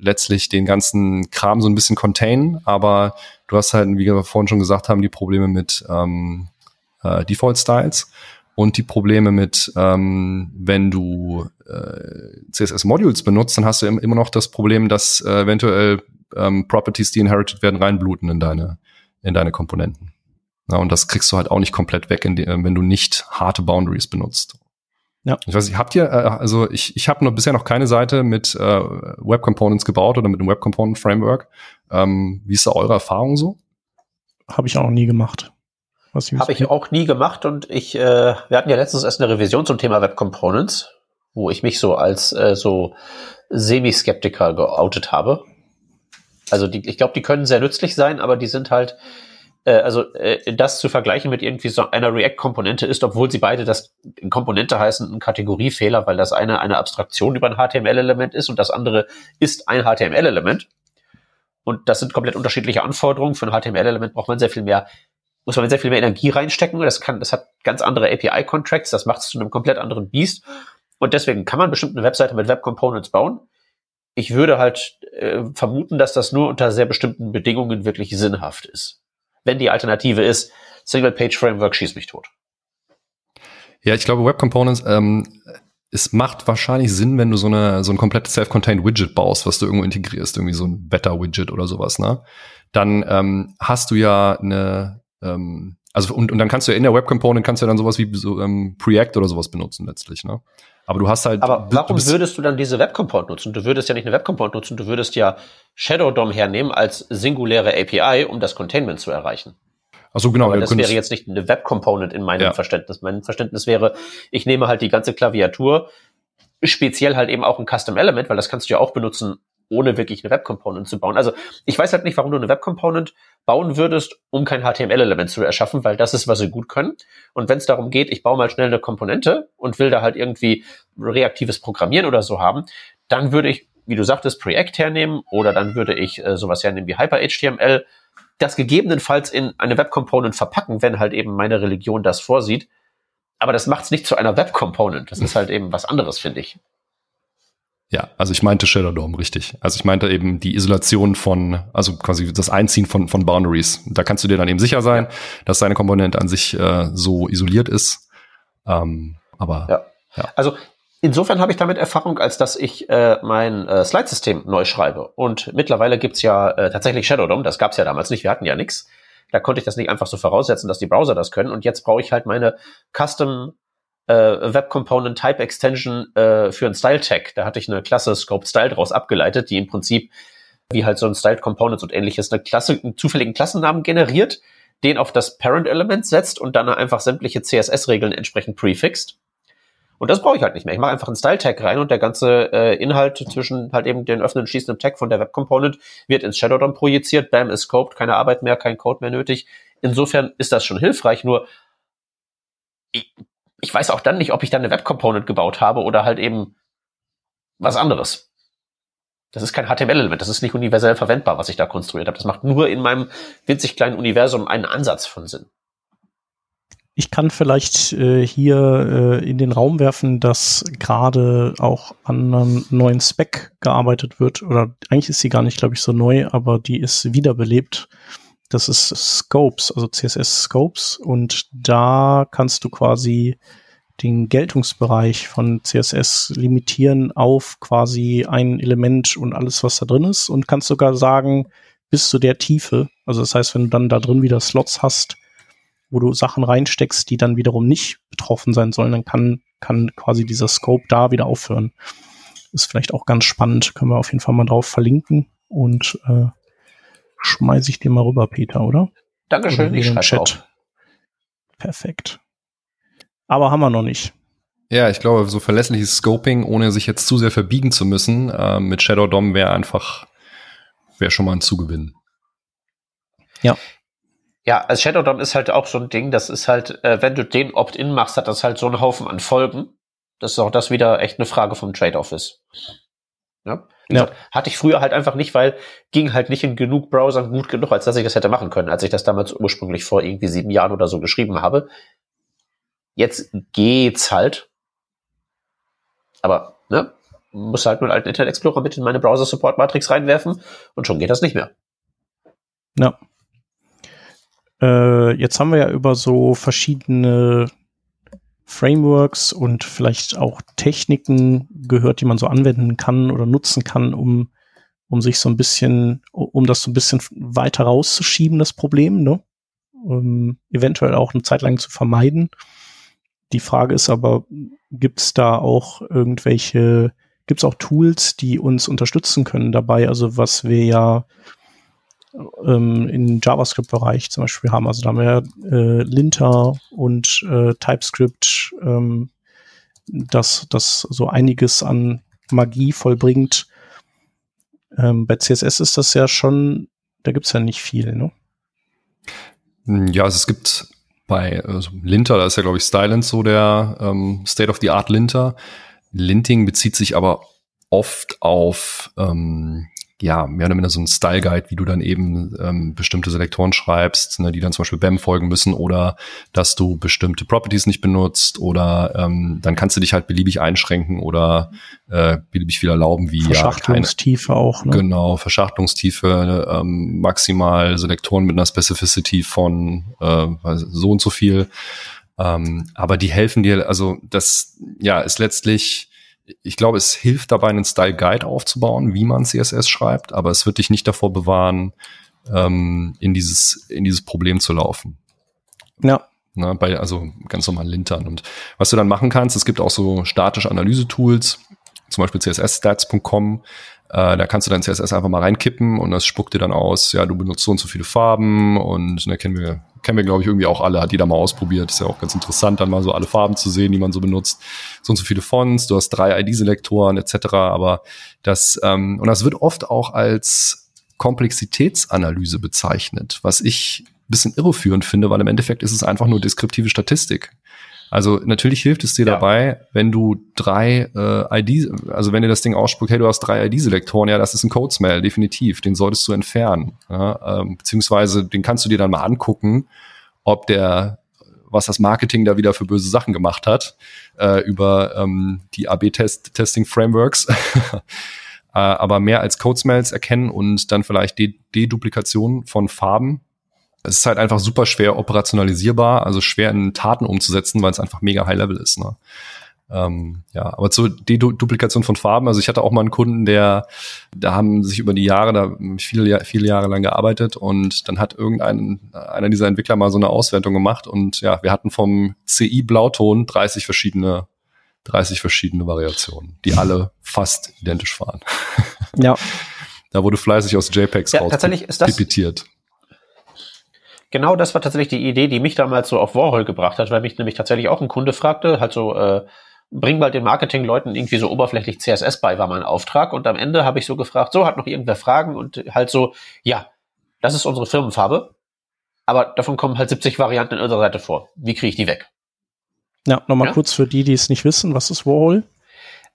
letztlich den ganzen Kram so ein bisschen containen, aber du hast halt, wie wir vorhin schon gesagt haben, die Probleme mit ähm, äh, Default-Styles und die Probleme mit, ähm, wenn du äh, CSS-Modules benutzt, dann hast du immer noch das Problem, dass äh, eventuell ähm, Properties, die inherited werden, reinbluten in deine, in deine Komponenten. Na, und das kriegst du halt auch nicht komplett weg, die, äh, wenn du nicht harte Boundaries benutzt. Ja. Ich weiß nicht, habt ihr, äh, also ich, ich habe noch bisher noch keine Seite mit äh, Web Components gebaut oder mit einem Web Component Framework. Ähm, wie ist da eure Erfahrung so? Habe ich auch noch nie gemacht. Habe ich auch nie gemacht und ich, äh, wir hatten ja letztens erst eine Revision zum Thema Web Components, wo ich mich so als äh, so Semi-Skeptiker geoutet habe. Also die, ich glaube, die können sehr nützlich sein, aber die sind halt äh, also äh, das zu vergleichen mit irgendwie so einer React-Komponente ist, obwohl sie beide das Komponente heißen, ein Kategoriefehler, weil das eine eine Abstraktion über ein HTML-Element ist und das andere ist ein HTML-Element. Und das sind komplett unterschiedliche Anforderungen. Für ein HTML-Element braucht man sehr viel mehr, muss man sehr viel mehr Energie reinstecken. Das kann, das hat ganz andere API-Contracts, das macht es zu einem komplett anderen Beast. Und deswegen kann man bestimmt eine Webseite mit Web Components bauen. Ich würde halt äh, vermuten, dass das nur unter sehr bestimmten Bedingungen wirklich sinnhaft ist wenn die Alternative ist, Single-Page-Framework schießt mich tot. Ja, ich glaube, Web Components, ähm, es macht wahrscheinlich Sinn, wenn du so eine so ein komplettes self-contained Widget baust, was du irgendwo integrierst, irgendwie so ein Beta-Widget oder sowas, ne? Dann ähm, hast du ja eine, ähm, also und, und dann kannst du ja in der Web Component kannst du ja dann sowas wie so ähm, Preact oder sowas benutzen letztlich, ne? Aber du hast halt. Aber warum würdest du dann diese Web Component nutzen? Du würdest ja nicht eine Web Component nutzen, du würdest ja Shadow DOM hernehmen als singuläre API, um das Containment zu erreichen. Also genau. Aber das wäre jetzt nicht eine Web Component in meinem ja. Verständnis. Mein Verständnis wäre, ich nehme halt die ganze Klaviatur, speziell halt eben auch ein Custom Element, weil das kannst du ja auch benutzen, ohne wirklich eine Web Component zu bauen. Also ich weiß halt nicht, warum du eine Web Component bauen würdest, um kein HTML-Element zu erschaffen, weil das ist, was sie gut können. Und wenn es darum geht, ich baue mal schnell eine Komponente und will da halt irgendwie reaktives Programmieren oder so haben, dann würde ich, wie du sagtest, Preact hernehmen oder dann würde ich äh, sowas hernehmen wie HyperHTML, das gegebenenfalls in eine Web Component verpacken, wenn halt eben meine Religion das vorsieht. Aber das macht es nicht zu einer Web Component. Das ist halt eben was anderes, finde ich. Ja, also ich meinte Shadow Dome, richtig. Also ich meinte eben die Isolation von, also quasi das Einziehen von, von Boundaries. Da kannst du dir dann eben sicher sein, dass deine Komponente an sich äh, so isoliert ist. Ähm, aber ja. ja. Also insofern habe ich damit Erfahrung, als dass ich äh, mein äh, Slide-System neu schreibe. Und mittlerweile gibt's ja äh, tatsächlich Shadow Dome, das gab's ja damals nicht, wir hatten ja nichts. Da konnte ich das nicht einfach so voraussetzen, dass die Browser das können. Und jetzt brauche ich halt meine Custom äh, Web Component Type Extension äh, für ein Style Tag. Da hatte ich eine Klasse Scope Style draus abgeleitet, die im Prinzip wie halt so ein Styled Components und ähnliches eine Klasse, einen zufälligen Klassennamen generiert, den auf das Parent Element setzt und dann einfach sämtliche CSS-Regeln entsprechend prefixt. Und das brauche ich halt nicht mehr. Ich mache einfach einen Style-Tag rein und der ganze äh, Inhalt zwischen halt eben den öffnenden, schließenden Tag von der Web Component wird ins Shadow DOM projiziert. Bam, ist scoped, keine Arbeit mehr, kein Code mehr nötig. Insofern ist das schon hilfreich, nur ich weiß auch dann nicht, ob ich dann eine Web Component gebaut habe oder halt eben was anderes. Das ist kein HTML-Element, das ist nicht universell verwendbar, was ich da konstruiert habe. Das macht nur in meinem winzig kleinen Universum einen Ansatz von Sinn. ich kann vielleicht äh, hier äh, in den Raum werfen, dass gerade auch an einem neuen Spec gearbeitet wird. Oder eigentlich ist sie gar nicht, glaube ich, so neu, aber die ist wiederbelebt. Das ist Scopes, also CSS Scopes. Und da kannst du quasi den Geltungsbereich von CSS limitieren auf quasi ein Element und alles, was da drin ist. Und kannst sogar sagen, bis zu der Tiefe. Also das heißt, wenn du dann da drin wieder Slots hast, wo du Sachen reinsteckst, die dann wiederum nicht betroffen sein sollen, dann kann, kann quasi dieser Scope da wieder aufhören. Ist vielleicht auch ganz spannend, können wir auf jeden Fall mal drauf verlinken und äh, schmeiße ich dir mal rüber, Peter, oder? Dankeschön, oder ich schreibe Chat. Perfekt. Aber haben wir noch nicht. Ja, ich glaube, so verlässliches Scoping, ohne sich jetzt zu sehr verbiegen zu müssen, äh, mit Shadow DOM wäre einfach, wäre schon mal ein Zugewinn. Ja. Ja, als Shadow DOM ist halt auch so ein Ding, das ist halt, äh, wenn du den Opt-in machst, hat das halt so einen Haufen an Folgen, dass auch das wieder echt eine Frage vom Trade-off ist. Ja? ja. Hatte ich früher halt einfach nicht, weil ging halt nicht in genug Browsern gut genug, als dass ich das hätte machen können, als ich das damals ursprünglich vor irgendwie sieben Jahren oder so geschrieben habe. Jetzt geht's halt. Aber, ne, muss halt nur einen alten Internet Explorer mit in meine Browser Support Matrix reinwerfen und schon geht das nicht mehr. Ja. Äh, jetzt haben wir ja über so verschiedene Frameworks und vielleicht auch Techniken gehört, die man so anwenden kann oder nutzen kann, um, um sich so ein bisschen, um das so ein bisschen weiter rauszuschieben, das Problem, ne? Um, eventuell auch eine Zeit lang zu vermeiden. Die Frage ist aber, gibt es da auch irgendwelche, gibt es auch Tools, die uns unterstützen können dabei? Also was wir ja ähm, im JavaScript-Bereich zum Beispiel haben. Also da haben wir äh, Linter und äh, TypeScript, ähm, das, das so einiges an Magie vollbringt. Ähm, bei CSS ist das ja schon, da gibt es ja nicht viel, ne? Ja, also es gibt bei also Linter, da ist ja, glaube ich, Stylent so der ähm, State-of-the-Art Linter. Linting bezieht sich aber oft auf ähm, ja, mehr oder minder so ein Style Guide, wie du dann eben ähm, bestimmte Selektoren schreibst, ne, die dann zum Beispiel BAM folgen müssen oder dass du bestimmte Properties nicht benutzt oder ähm, dann kannst du dich halt beliebig einschränken oder äh, beliebig viel erlauben, wie Verschachtelungstiefe ja, auch. Ne? Genau, Verschachtelungstiefe, ähm, maximal Selektoren mit einer Specificity von äh, so und so viel. Ähm, aber die helfen dir, also das ja ist letztlich ich glaube, es hilft dabei, einen Style Guide aufzubauen, wie man CSS schreibt, aber es wird dich nicht davor bewahren, ähm, in dieses in dieses Problem zu laufen. Ja. Na, bei, also ganz normal lintern. Und was du dann machen kannst, es gibt auch so statische Analyse-Tools, zum Beispiel cssstats.com, äh, da kannst du dein CSS einfach mal reinkippen und das spuckt dir dann aus, ja, du benutzt so und so viele Farben und ne, kennen wir, kennen wir, glaube ich, irgendwie auch alle, hat jeder mal ausprobiert. Ist ja auch ganz interessant, dann mal so alle Farben zu sehen, die man so benutzt. So und so viele Fonts, du hast drei ID-Selektoren etc. Aber das, ähm, und das wird oft auch als Komplexitätsanalyse bezeichnet, was ich bisschen irreführend finde, weil im Endeffekt ist es einfach nur deskriptive Statistik. Also natürlich hilft es dir ja. dabei, wenn du drei äh, ID, also wenn dir das Ding ausspuckt, hey, du hast drei ID-Selektoren, ja, das ist ein Code-Smell, definitiv, den solltest du entfernen. Ja, ähm, beziehungsweise den kannst du dir dann mal angucken, ob der was das Marketing da wieder für böse Sachen gemacht hat, äh, über ähm, die AB-Testing-Frameworks. äh, aber mehr als Code-Smells erkennen und dann vielleicht Deduplikation von Farben es ist halt einfach super schwer operationalisierbar, also schwer in Taten umzusetzen, weil es einfach mega High Level ist. Ne? Ähm, ja, aber zur Deduplikation von Farben, also ich hatte auch mal einen Kunden, der, da haben sich über die Jahre, da viele, viele Jahre lang gearbeitet und dann hat irgendein, einer dieser Entwickler mal so eine Auswertung gemacht und ja, wir hatten vom CI Blauton 30 verschiedene 30 verschiedene Variationen, die alle fast identisch waren. Ja. da wurde fleißig aus JPEGs ja, raus tatsächlich ist das, pipettiert genau das war tatsächlich die Idee, die mich damals so auf Warhol gebracht hat, weil mich nämlich tatsächlich auch ein Kunde fragte, halt so, äh, bring mal den Marketingleuten irgendwie so oberflächlich CSS bei, war mein Auftrag. Und am Ende habe ich so gefragt, so hat noch irgendwer Fragen und halt so, ja, das ist unsere Firmenfarbe, aber davon kommen halt 70 Varianten in unserer Seite vor. Wie kriege ich die weg? Ja, nochmal ja? kurz für die, die es nicht wissen, was ist Warhol?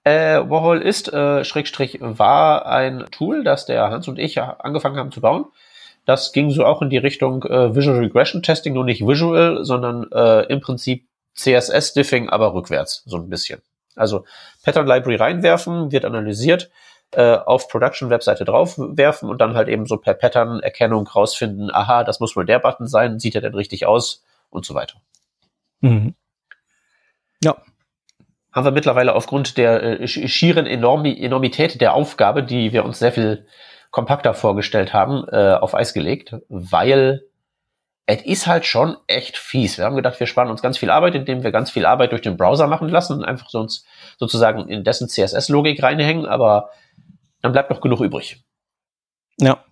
Äh, Warhol ist, äh, Schrägstrich, war ein Tool, das der Hans und ich angefangen haben zu bauen Das ging so auch in die Richtung äh, Visual Regression Testing, nur nicht visual, sondern äh, im Prinzip CSS-Diffing, aber rückwärts, so ein bisschen. Also Pattern Library reinwerfen, wird analysiert, äh, auf Production-Webseite draufwerfen und dann halt eben so per Pattern-Erkennung rausfinden, aha, das muss wohl der Button sein, sieht er denn richtig aus und so weiter. Mhm. Ja. Haben wir mittlerweile aufgrund der äh, schieren Enormi Enormität der Aufgabe, die wir uns sehr viel kompakter vorgestellt haben, äh, auf Eis gelegt, weil es ist halt schon echt fies. Wir haben gedacht, wir sparen uns ganz viel Arbeit, indem wir ganz viel Arbeit durch den Browser machen lassen und einfach so uns sozusagen in dessen CSS-Logik reinhängen, aber dann bleibt noch genug übrig. Ja.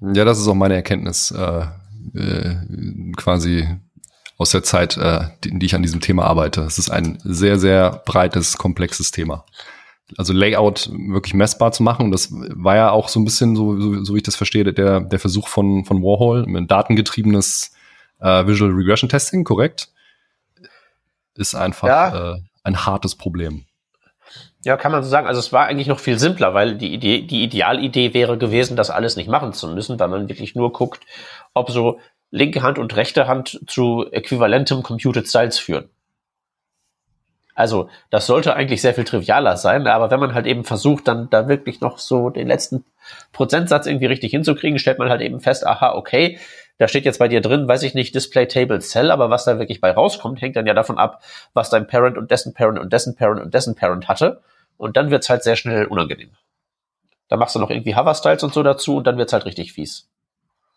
Ja, das ist auch meine Erkenntnis, äh, äh, quasi aus der Zeit, äh, die, die ich an diesem Thema arbeite. Es ist ein sehr, sehr breites, komplexes Thema also Layout wirklich messbar zu machen. Und das war ja auch so ein bisschen, so, so, so wie ich das verstehe, der, der Versuch von, von Warhol, ein datengetriebenes äh, Visual Regression Testing, korrekt? Ist einfach ja. äh, ein hartes Problem. Ja, kann man so sagen. Also es war eigentlich noch viel simpler, weil die Idee, die Idealidee wäre gewesen, das alles nicht machen zu müssen, weil man wirklich nur guckt, ob so linke Hand und rechte Hand zu äquivalentem Computed Styles führen. Also das sollte eigentlich sehr viel trivialer sein, aber wenn man halt eben versucht, dann da wirklich noch so den letzten Prozentsatz irgendwie richtig hinzukriegen, stellt man halt eben fest, aha, okay, da steht jetzt bei dir drin, weiß ich nicht, Display Table Cell, aber was da wirklich bei rauskommt, hängt dann ja davon ab, was dein Parent und dessen Parent und dessen Parent und dessen Parent hatte. Und dann wird's halt sehr schnell unangenehm. Da machst du noch irgendwie Hover-Styles und so dazu und dann wird's halt richtig fies.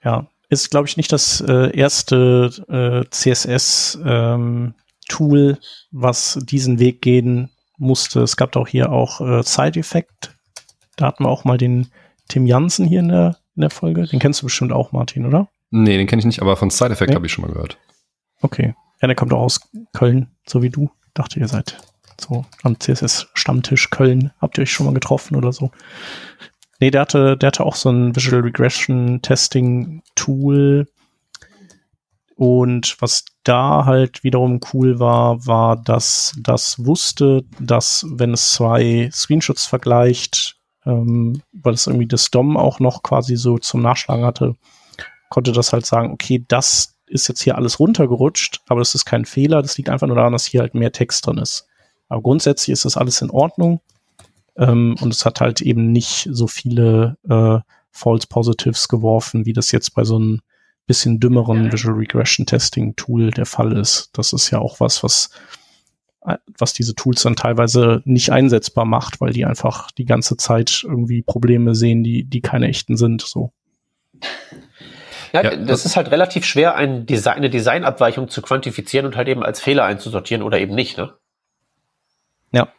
Ja, ist, glaube ich, nicht das äh, erste äh, CSS ähm, Tool, was diesen Weg gehen musste. Es gab auch hier auch äh, Side Effect. Da hatten wir auch mal den Tim Jansen hier in der, in der Folge. Den kennst du bestimmt auch, Martin, oder? Nee, den kenne ich nicht, aber von Side Effect nee. habe ich schon mal gehört. Okay. Ja, der kommt auch aus Köln, so wie du. Dachte, ihr seid so am CSS-Stammtisch Köln. Habt ihr euch schon mal getroffen oder so? Nee, der hatte, der hatte auch so ein Visual Regression Testing Tool, und was da halt wiederum cool war, war, dass das wusste, dass wenn es zwei Screenshots vergleicht, ähm, weil es irgendwie das DOM auch noch quasi so zum Nachschlagen hatte, konnte das halt sagen, okay, das ist jetzt hier alles runtergerutscht, aber das ist kein Fehler, das liegt einfach nur daran, dass hier halt mehr Text drin ist. Aber grundsätzlich ist das alles in Ordnung. Ähm, und es hat halt eben nicht so viele äh, False Positives geworfen, wie das jetzt bei so einem bisschen dümmeren Visual Regression Testing Tool der Fall ist. Das ist ja auch was, was was diese Tools dann teilweise nicht einsetzbar macht, weil die einfach die ganze Zeit irgendwie Probleme sehen, die, die keine echten sind, so. Ja, ja das, das ist halt relativ schwer, ein Design, eine Designabweichung zu quantifizieren und halt eben als Fehler einzusortieren oder eben nicht, ne? Ja.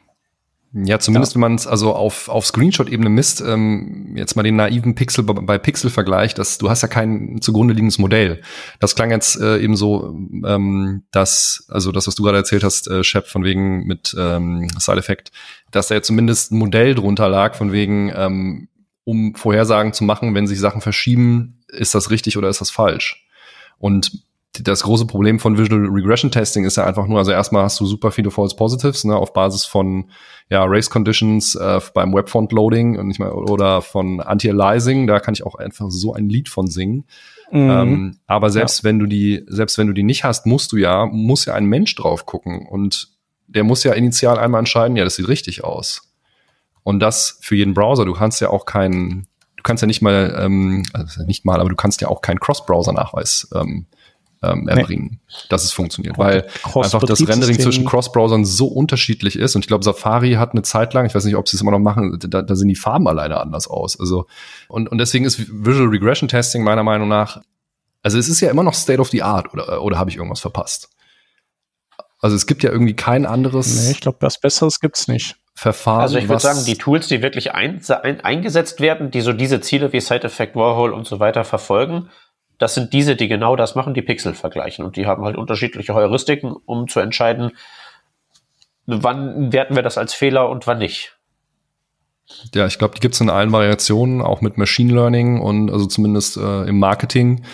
Ja, zumindest ja. wenn man es also auf, auf Screenshot-Ebene misst, ähm, jetzt mal den naiven Pixel bei, bei Pixel vergleicht, dass du hast ja kein zugrunde liegendes Modell. Das klang jetzt äh, eben so, ähm, dass, also das, was du gerade erzählt hast, äh, Shep, von wegen mit ähm, Side Effect, dass da ja zumindest ein Modell drunter lag, von wegen, ähm, um Vorhersagen zu machen, wenn sich Sachen verschieben, ist das richtig oder ist das falsch? Und das große Problem von Visual Regression Testing ist ja einfach nur, also erstmal hast du super viele False Positives, ne, auf Basis von ja, Race Conditions äh, beim Webfont Loading und nicht mal, oder von Anti-Aliasing, da kann ich auch einfach so ein Lied von singen. Mhm. Ähm, aber selbst ja. wenn du die, selbst wenn du die nicht hast, musst du ja, muss ja ein Mensch drauf gucken und der muss ja initial einmal entscheiden, ja, das sieht richtig aus. Und das für jeden Browser. Du kannst ja auch keinen, du kannst ja nicht mal, ähm, also nicht mal, aber du kannst ja auch keinen Cross-Browser-Nachweis ähm, ähm, erbringen, nee. dass es funktioniert. Weil einfach das Rendering zwischen Cross-Browsern so unterschiedlich ist. Und ich glaube, Safari hat eine Zeit lang, ich weiß nicht, ob sie es immer noch machen, da, da sind die Farben alleine anders aus. Also, und, und deswegen ist Visual Regression Testing meiner Meinung nach, also es ist ja immer noch State of the Art, oder, oder habe ich irgendwas verpasst? Also es gibt ja irgendwie kein anderes. Nee, ich glaube, was Besseres gibt's nicht. Verfahren. Also ich würde sagen, die Tools, die wirklich ein, ein, eingesetzt werden, die so diese Ziele wie Side Effect, Warhol und so weiter verfolgen, das sind diese, die genau das machen, die Pixel vergleichen. Und die haben halt unterschiedliche Heuristiken, um zu entscheiden, wann werten wir das als Fehler und wann nicht. Ja, ich glaube, die gibt es in allen Variationen, auch mit Machine Learning und also zumindest äh, im Marketing.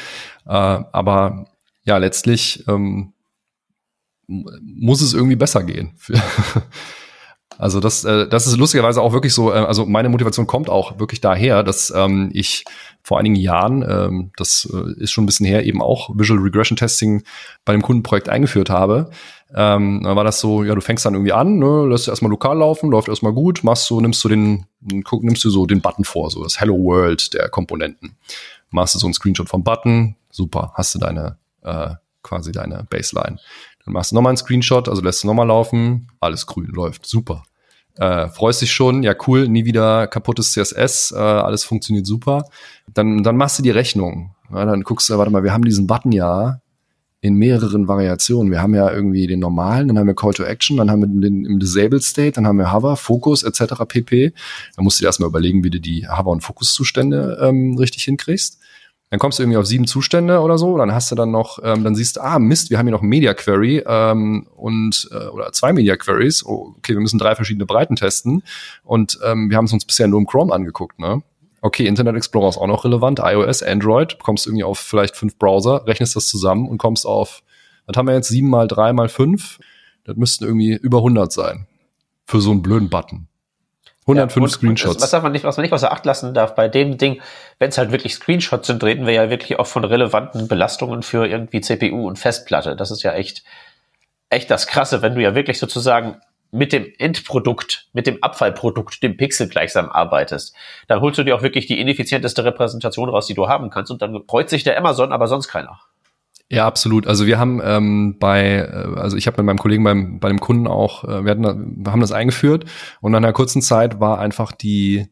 Äh, aber ja, letztlich ähm, muss es irgendwie besser gehen. Also das, äh, das ist lustigerweise auch wirklich so, äh, also meine Motivation kommt auch wirklich daher, dass ähm, ich vor einigen Jahren, ähm, das äh, ist schon ein bisschen her, eben auch Visual Regression Testing bei einem Kundenprojekt eingeführt habe. Ähm, dann war das so, ja, du fängst dann irgendwie an, ne, lässt erstmal lokal laufen, läuft erstmal gut, machst so, nimmst du den, guck, nimmst du so den Button vor, so das Hello World der Komponenten. Machst du so einen Screenshot vom Button, super, hast du deine, äh, quasi deine Baseline. Dann machst du nochmal einen Screenshot, also lässt du nochmal laufen, alles grün, läuft, super. Äh, freust dich schon, ja cool, nie wieder kaputtes CSS, äh, alles funktioniert super. Dann, dann machst du die Rechnung. Ja, dann guckst du, warte mal, wir haben diesen Button ja in mehreren Variationen. Wir haben ja irgendwie den normalen, dann haben wir Call to Action, dann haben wir den im Disabled State, dann haben wir Hover, Focus etc. pp. Da musst du dir erstmal überlegen, wie du die Hover- und Fokus-Zustände ähm, richtig hinkriegst. Dann kommst du irgendwie auf sieben Zustände oder so, dann hast du dann noch, ähm, dann siehst du, ah Mist, wir haben hier noch Media Query ähm, und äh, oder zwei Media Queries. Oh, okay, wir müssen drei verschiedene Breiten testen und ähm, wir haben es uns bisher nur im Chrome angeguckt, ne? Okay, Internet Explorer ist auch noch relevant, iOS, Android, kommst irgendwie auf vielleicht fünf Browser, rechnest das zusammen und kommst auf, was haben wir jetzt, sieben mal drei mal fünf? Das müssten irgendwie über 100 sein. Für so einen blöden Button. 105 ja, und, Screenshots. Und was, darf man nicht, was man nicht außer Acht lassen darf bei dem Ding, wenn es halt wirklich Screenshots sind, reden wir ja wirklich auch von relevanten Belastungen für irgendwie CPU und Festplatte. Das ist ja echt, echt das Krasse, wenn du ja wirklich sozusagen mit dem Endprodukt, mit dem Abfallprodukt, dem Pixel gleichsam arbeitest, dann holst du dir auch wirklich die ineffizienteste Repräsentation raus, die du haben kannst und dann freut sich der Amazon, aber sonst keiner. Ja, absolut. Also wir haben ähm, bei, äh, also ich habe mit meinem Kollegen beim, bei dem Kunden auch, äh, wir, hatten, wir haben das eingeführt und nach einer kurzen Zeit war einfach die,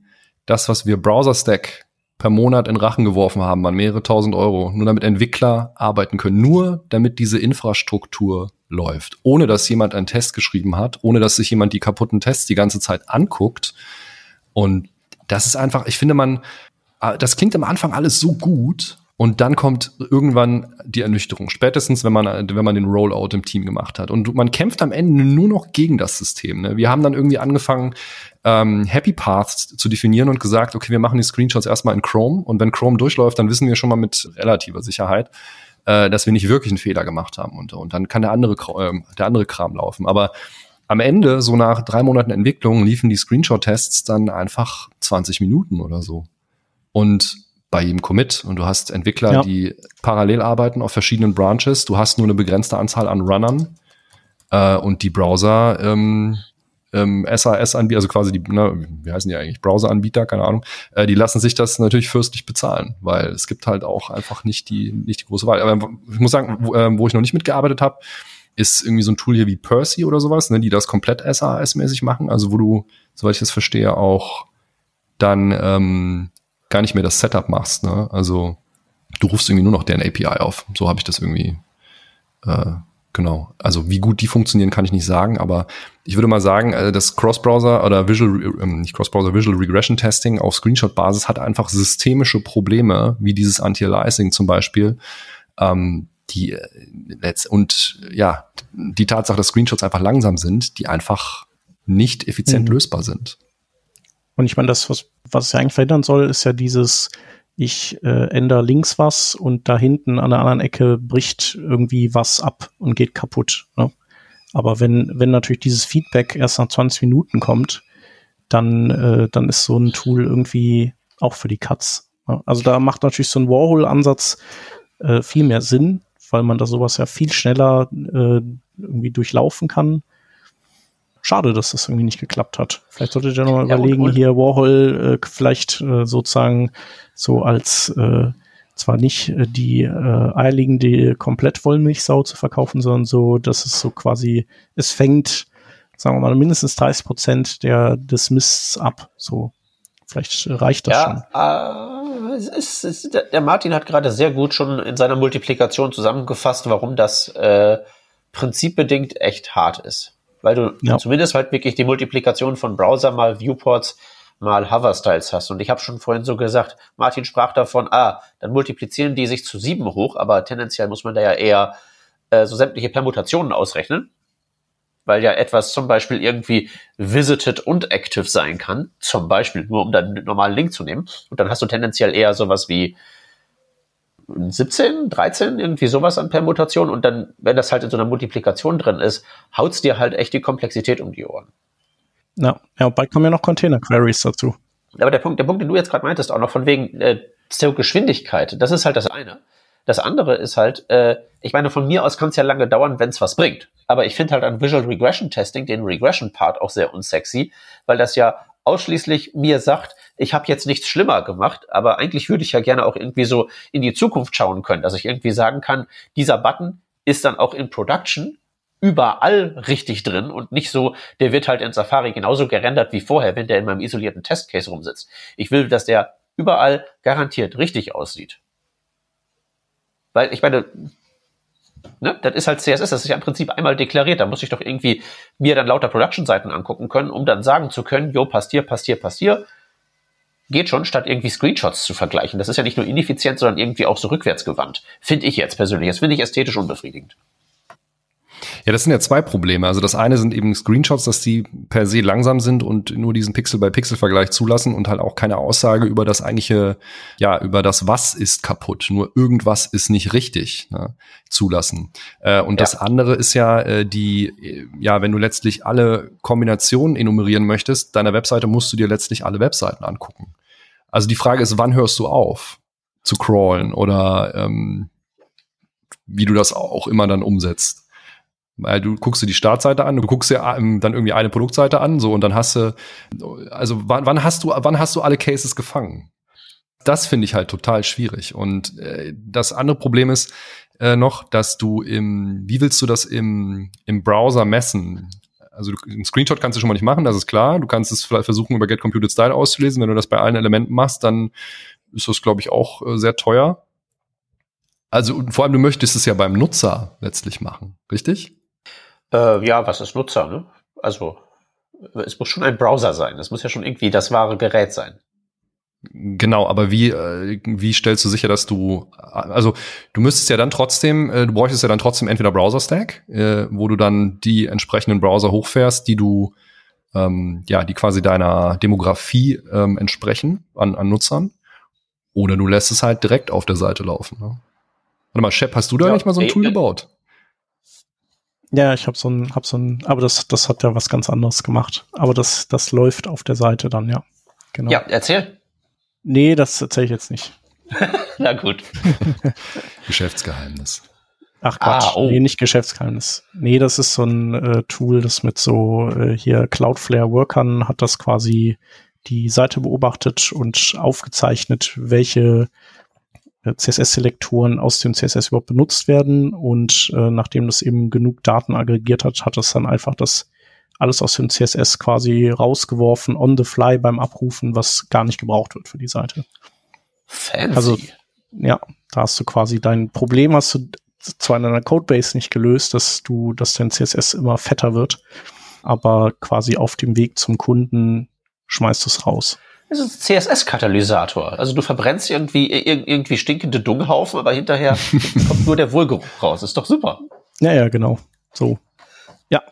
das, was wir Browser Stack per Monat in Rachen geworfen haben, waren mehrere tausend Euro, nur damit Entwickler arbeiten können, nur damit diese Infrastruktur läuft, ohne dass jemand einen Test geschrieben hat, ohne dass sich jemand die kaputten Tests die ganze Zeit anguckt. Und das ist einfach, ich finde man, äh, das klingt am Anfang alles so gut und dann kommt irgendwann die Ernüchterung, spätestens wenn man, wenn man den Rollout im Team gemacht hat. Und man kämpft am Ende nur noch gegen das System. Ne? Wir haben dann irgendwie angefangen, ähm, Happy Paths zu definieren und gesagt, okay, wir machen die Screenshots erstmal in Chrome und wenn Chrome durchläuft, dann wissen wir schon mal mit relativer Sicherheit, äh, dass wir nicht wirklich einen Fehler gemacht haben. Und, und dann kann der andere, äh, der andere Kram laufen. Aber am Ende, so nach drei Monaten Entwicklung, liefen die Screenshot-Tests dann einfach 20 Minuten oder so. Und bei jedem Commit und du hast Entwickler, ja. die parallel arbeiten auf verschiedenen Branches. Du hast nur eine begrenzte Anzahl an Runnern äh, und die Browser ähm, ähm, SAS-Anbieter, also quasi die, ne, wie heißen die eigentlich, Browser-Anbieter, keine Ahnung, äh, die lassen sich das natürlich fürstlich bezahlen, weil es gibt halt auch einfach nicht die, nicht die große Wahl. Aber ich muss sagen, wo, äh, wo ich noch nicht mitgearbeitet habe, ist irgendwie so ein Tool hier wie Percy oder sowas, ne, die das komplett SAS-mäßig machen, also wo du, soweit ich das verstehe, auch dann ähm, gar nicht mehr das Setup machst. Ne? Also du rufst irgendwie nur noch deren API auf. So habe ich das irgendwie. Äh, genau. Also wie gut die funktionieren, kann ich nicht sagen, aber ich würde mal sagen, äh, das Cross-Browser oder Visual, äh, nicht Cross-Browser, Visual Regression Testing auf Screenshot-Basis hat einfach systemische Probleme, wie dieses Anti-Aliasing zum Beispiel. Ähm, die äh, und ja, die Tatsache, dass Screenshots einfach langsam sind, die einfach nicht effizient mhm. lösbar sind. Und ich meine, das, was, was es ja eigentlich verhindern soll, ist ja dieses, ich äh, ändere links was und da hinten an der anderen Ecke bricht irgendwie was ab und geht kaputt. Ne? Aber wenn, wenn natürlich dieses Feedback erst nach 20 Minuten kommt, dann, äh, dann ist so ein Tool irgendwie auch für die Cuts. Ne? Also da macht natürlich so ein Warhol-Ansatz äh, viel mehr Sinn, weil man da sowas ja viel schneller äh, irgendwie durchlaufen kann schade, dass das irgendwie nicht geklappt hat. Vielleicht solltet ihr nochmal ja, überlegen, und, hier Warhol äh, vielleicht äh, sozusagen so als äh, zwar nicht äh, die äh, eierlegende komplett Wollmilchsau zu verkaufen, sondern so, dass es so quasi, es fängt, sagen wir mal, mindestens 30 Prozent der, des Mists ab. So, vielleicht reicht das ja, schon. Äh, es ist, es ist, der Martin hat gerade sehr gut schon in seiner Multiplikation zusammengefasst, warum das äh, prinzipbedingt echt hart ist weil du ja. zumindest halt wirklich die Multiplikation von Browser mal Viewports mal Hover-Styles hast. Und ich habe schon vorhin so gesagt, Martin sprach davon, ah, dann multiplizieren die sich zu sieben hoch, aber tendenziell muss man da ja eher äh, so sämtliche Permutationen ausrechnen, weil ja etwas zum Beispiel irgendwie visited und active sein kann, zum Beispiel nur um dann einen normalen Link zu nehmen. Und dann hast du tendenziell eher sowas wie 17, 13, irgendwie sowas an Permutation und dann, wenn das halt in so einer Multiplikation drin ist, haut's dir halt echt die Komplexität um die Ohren. Ja, ja und bald kommen ja noch Container-Queries dazu. Aber der Punkt, der Punkt, den du jetzt gerade meintest, auch noch von wegen äh, zur Geschwindigkeit, das ist halt das eine. Das andere ist halt, äh, ich meine, von mir aus kann es ja lange dauern, wenn es was bringt. Aber ich finde halt an Visual Regression Testing den Regression Part auch sehr unsexy, weil das ja ausschließlich mir sagt, ich habe jetzt nichts schlimmer gemacht, aber eigentlich würde ich ja gerne auch irgendwie so in die Zukunft schauen können, dass ich irgendwie sagen kann, dieser Button ist dann auch in Production überall richtig drin und nicht so, der wird halt in Safari genauso gerendert wie vorher, wenn der in meinem isolierten Testcase rumsitzt. Ich will, dass der überall garantiert richtig aussieht. Weil ich meine, ne, das ist halt CSS, das ist ja im Prinzip einmal deklariert. Da muss ich doch irgendwie mir dann lauter Production-Seiten angucken können, um dann sagen zu können, jo, passt hier, passt hier, passt hier. Geht schon, statt irgendwie Screenshots zu vergleichen. Das ist ja nicht nur ineffizient, sondern irgendwie auch so rückwärtsgewandt. Finde ich jetzt persönlich. Das finde ich ästhetisch unbefriedigend. Ja, das sind ja zwei Probleme. Also das eine sind eben Screenshots, dass die per se langsam sind und nur diesen Pixel-by-Pixel-Vergleich zulassen und halt auch keine Aussage über das eigentliche, ja, über das Was ist kaputt, nur irgendwas ist nicht richtig, ne, zulassen. Äh, und ja. das andere ist ja äh, die, äh, ja, wenn du letztlich alle Kombinationen enumerieren möchtest, deiner Webseite musst du dir letztlich alle Webseiten angucken. Also die Frage ist, wann hörst du auf zu crawlen oder ähm, wie du das auch immer dann umsetzt. Weil du guckst dir die Startseite an, du guckst dir ähm, dann irgendwie eine Produktseite an, so und dann hast du, also wann, wann hast du, wann hast du alle Cases gefangen? Das finde ich halt total schwierig. Und äh, das andere Problem ist äh, noch, dass du im, wie willst du das im, im Browser messen? Also du, einen Screenshot kannst du schon mal nicht machen, das ist klar. Du kannst es vielleicht versuchen, über Get Computed Style auszulesen. Wenn du das bei allen Elementen machst, dann ist das, glaube ich, auch äh, sehr teuer. Also vor allem, du möchtest es ja beim Nutzer letztlich machen, richtig? Äh, ja, was ist Nutzer? Ne? Also es muss schon ein Browser sein. Es muss ja schon irgendwie das wahre Gerät sein. Genau, aber wie, äh, wie stellst du sicher, dass du, also du müsstest ja dann trotzdem, äh, du bräuchtest ja dann trotzdem entweder Browser-Stack, äh, wo du dann die entsprechenden Browser hochfährst, die du, ähm, ja, die quasi deiner Demografie ähm, entsprechen an, an Nutzern, oder du lässt es halt direkt auf der Seite laufen. Ne? Warte mal, Shep, hast du da ja, nicht mal so ein Tool gebaut? Ja, ich habe so ein, hab so ein, aber das, das hat ja was ganz anderes gemacht. Aber das, das läuft auf der Seite dann, ja. Genau. Ja, erzähl. Nee, das erzähle ich jetzt nicht. Na gut. Geschäftsgeheimnis. Ach Quatsch, ah, oh. nee, nicht Geschäftsgeheimnis. Nee, das ist so ein äh, Tool, das mit so äh, hier Cloudflare Workern hat das quasi die Seite beobachtet und aufgezeichnet, welche CSS-Selektoren aus dem CSS überhaupt benutzt werden. Und äh, nachdem das eben genug Daten aggregiert hat, hat es dann einfach das alles aus dem CSS quasi rausgeworfen, on the fly beim Abrufen, was gar nicht gebraucht wird für die Seite. Fancy. Also, ja, da hast du quasi dein Problem, hast du zwar in deiner Codebase nicht gelöst, dass du, dass dein CSS immer fetter wird, aber quasi auf dem Weg zum Kunden schmeißt du es raus. Das ist ein CSS-Katalysator. Also du verbrennst irgendwie, irgendwie stinkende Dunghaufen, aber hinterher kommt nur der Wohlgeruch raus. Ist doch super. Ja, ja, genau. So. Ja,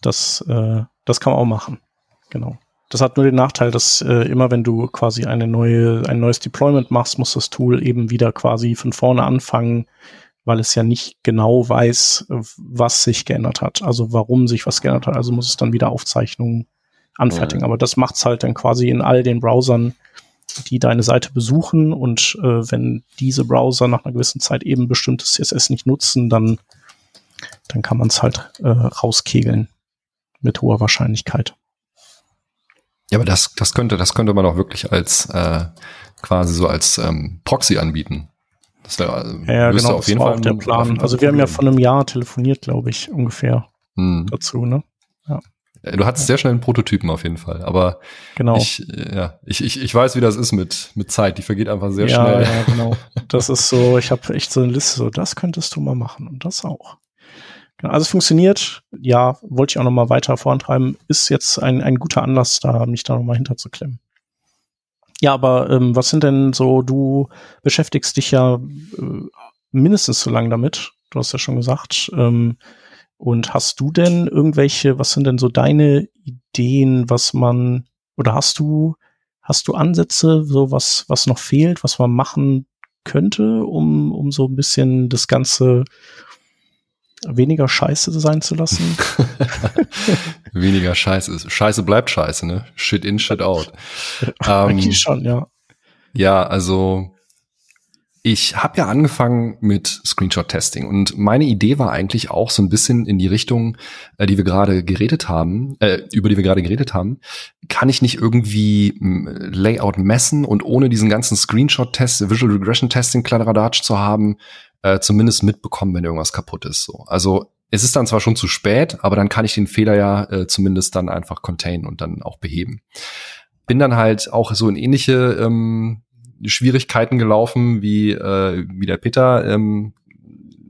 das, äh, das kann man auch machen. Genau. Das hat nur den Nachteil, dass äh, immer wenn du quasi eine neue, ein neues Deployment machst, muss das Tool eben wieder quasi von vorne anfangen, weil es ja nicht genau weiß, was sich geändert hat. Also warum sich was geändert hat. Also muss es dann wieder Aufzeichnungen anfertigen. Mhm. Aber das macht's halt dann quasi in all den Browsern, die deine Seite besuchen. Und äh, wenn diese Browser nach einer gewissen Zeit eben bestimmtes CSS nicht nutzen, dann, dann kann man es halt äh, rauskegeln mit hoher Wahrscheinlichkeit. Ja, aber das, das könnte, das könnte man auch wirklich als äh, quasi so als ähm, Proxy anbieten. Das wäre also, ja, genau, auf jeden Fall auch der Plan. Also wir haben ja von einem Jahr telefoniert, glaube ich, ungefähr hm. dazu, ne? Ja. Äh, du hattest sehr schnell einen Prototypen auf jeden Fall, aber genau. ich, äh, ja, ich, ich, ich weiß, wie das ist mit, mit Zeit. Die vergeht einfach sehr ja, schnell. Ja, genau. Das ist so, ich habe echt so eine Liste, so das könntest du mal machen und das auch. Genau, also es funktioniert, ja, wollte ich auch noch mal weiter vorantreiben, ist jetzt ein, ein guter Anlass, da mich da noch mal hinterzuklemmen. Ja, aber ähm, was sind denn so, du beschäftigst dich ja äh, mindestens so lange damit, du hast ja schon gesagt, ähm, und hast du denn irgendwelche, was sind denn so deine Ideen, was man, oder hast du, hast du Ansätze, so was, was noch fehlt, was man machen könnte, um, um so ein bisschen das Ganze weniger Scheiße sein zu lassen. weniger Scheiße. Scheiße bleibt Scheiße, ne? Shit in, shit out. Ähm, schon, ja. Ja, also ich habe ja angefangen mit Screenshot-Testing und meine Idee war eigentlich auch so ein bisschen in die Richtung, äh, die wir gerade geredet haben, äh, über die wir gerade geredet haben. Kann ich nicht irgendwie Layout messen und ohne diesen ganzen Screenshot-Test, Visual Regression-Testing, Kladderadatsch zu haben, äh, zumindest mitbekommen, wenn irgendwas kaputt ist. So. Also es ist dann zwar schon zu spät, aber dann kann ich den Fehler ja äh, zumindest dann einfach containen und dann auch beheben. Bin dann halt auch so in ähnliche ähm, Schwierigkeiten gelaufen, wie, äh, wie der Peter, ähm,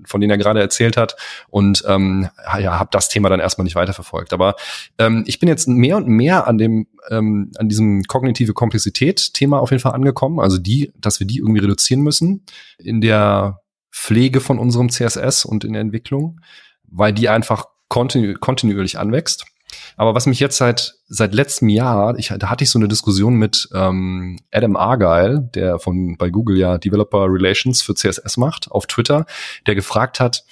von denen er gerade erzählt hat und ähm, ja, habe das Thema dann erstmal nicht weiterverfolgt. Aber ähm, ich bin jetzt mehr und mehr an dem ähm, an diesem kognitive Komplexität-Thema auf jeden Fall angekommen. Also die, dass wir die irgendwie reduzieren müssen in der Pflege von unserem CSS und in der Entwicklung, weil die einfach kontinu kontinuierlich anwächst. Aber was mich jetzt seit seit letztem Jahr, ich, da hatte ich so eine Diskussion mit ähm, Adam Argyle, der von bei Google ja Developer Relations für CSS macht, auf Twitter, der gefragt hat,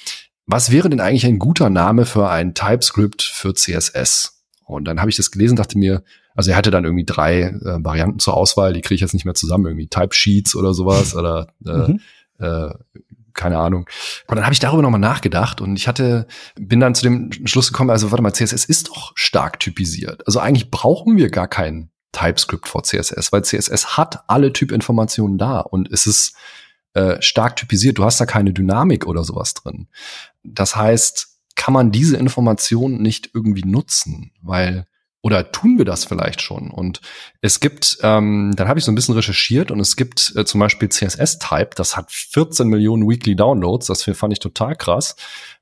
was wäre denn eigentlich ein guter Name für ein TypeScript für CSS? Und dann habe ich das gelesen, dachte mir, also er hatte dann irgendwie drei äh, Varianten zur Auswahl, die kriege ich jetzt nicht mehr zusammen, irgendwie Type Sheets oder sowas oder äh, mhm. äh, keine Ahnung. Und dann habe ich darüber nochmal nachgedacht und ich hatte, bin dann zu dem Schluss gekommen, also warte mal, CSS ist doch stark typisiert. Also eigentlich brauchen wir gar kein TypeScript vor CSS, weil CSS hat alle Typinformationen da und es ist äh, stark typisiert. Du hast da keine Dynamik oder sowas drin. Das heißt, kann man diese Informationen nicht irgendwie nutzen, weil oder tun wir das vielleicht schon? Und es gibt, ähm, dann habe ich so ein bisschen recherchiert und es gibt äh, zum Beispiel CSS-Type, das hat 14 Millionen Weekly Downloads, das fand ich total krass.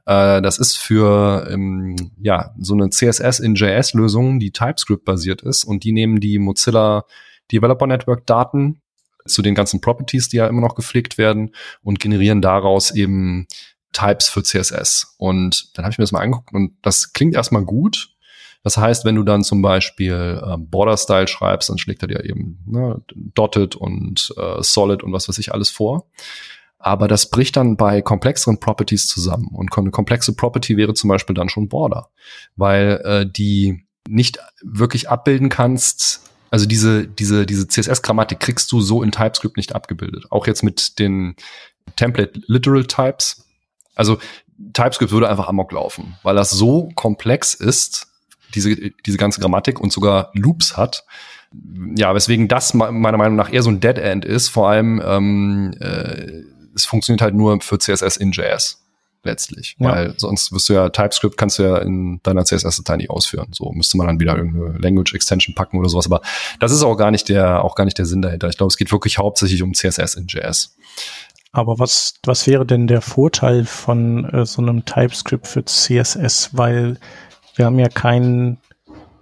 Äh, das ist für ähm, ja so eine CSS in JS-Lösung, die TypeScript-basiert ist und die nehmen die Mozilla Developer Network Daten zu den ganzen Properties, die ja immer noch gepflegt werden und generieren daraus eben Types für CSS. Und dann habe ich mir das mal angeguckt und das klingt erstmal gut, das heißt, wenn du dann zum Beispiel äh, Border-Style schreibst, dann schlägt er dir eben ne, Dotted und äh, Solid und was weiß ich alles vor. Aber das bricht dann bei komplexeren Properties zusammen. Und eine komplexe Property wäre zum Beispiel dann schon Border, weil äh, die nicht wirklich abbilden kannst. Also diese, diese, diese CSS-Grammatik kriegst du so in TypeScript nicht abgebildet. Auch jetzt mit den Template Literal Types. Also TypeScript würde einfach amok laufen, weil das so komplex ist, diese, diese ganze Grammatik und sogar Loops hat. Ja, weswegen das meiner Meinung nach eher so ein Dead End ist. Vor allem, ähm, äh, es funktioniert halt nur für CSS in JS letztlich. Ja. Weil sonst wirst du ja TypeScript kannst du ja in deiner CSS-Datei nicht ausführen. So müsste man dann wieder irgendeine Language Extension packen oder sowas. Aber das ist auch gar nicht der, auch gar nicht der Sinn dahinter. Ich glaube, es geht wirklich hauptsächlich um CSS in JS. Aber was, was wäre denn der Vorteil von äh, so einem TypeScript für CSS? Weil wir haben ja keinen,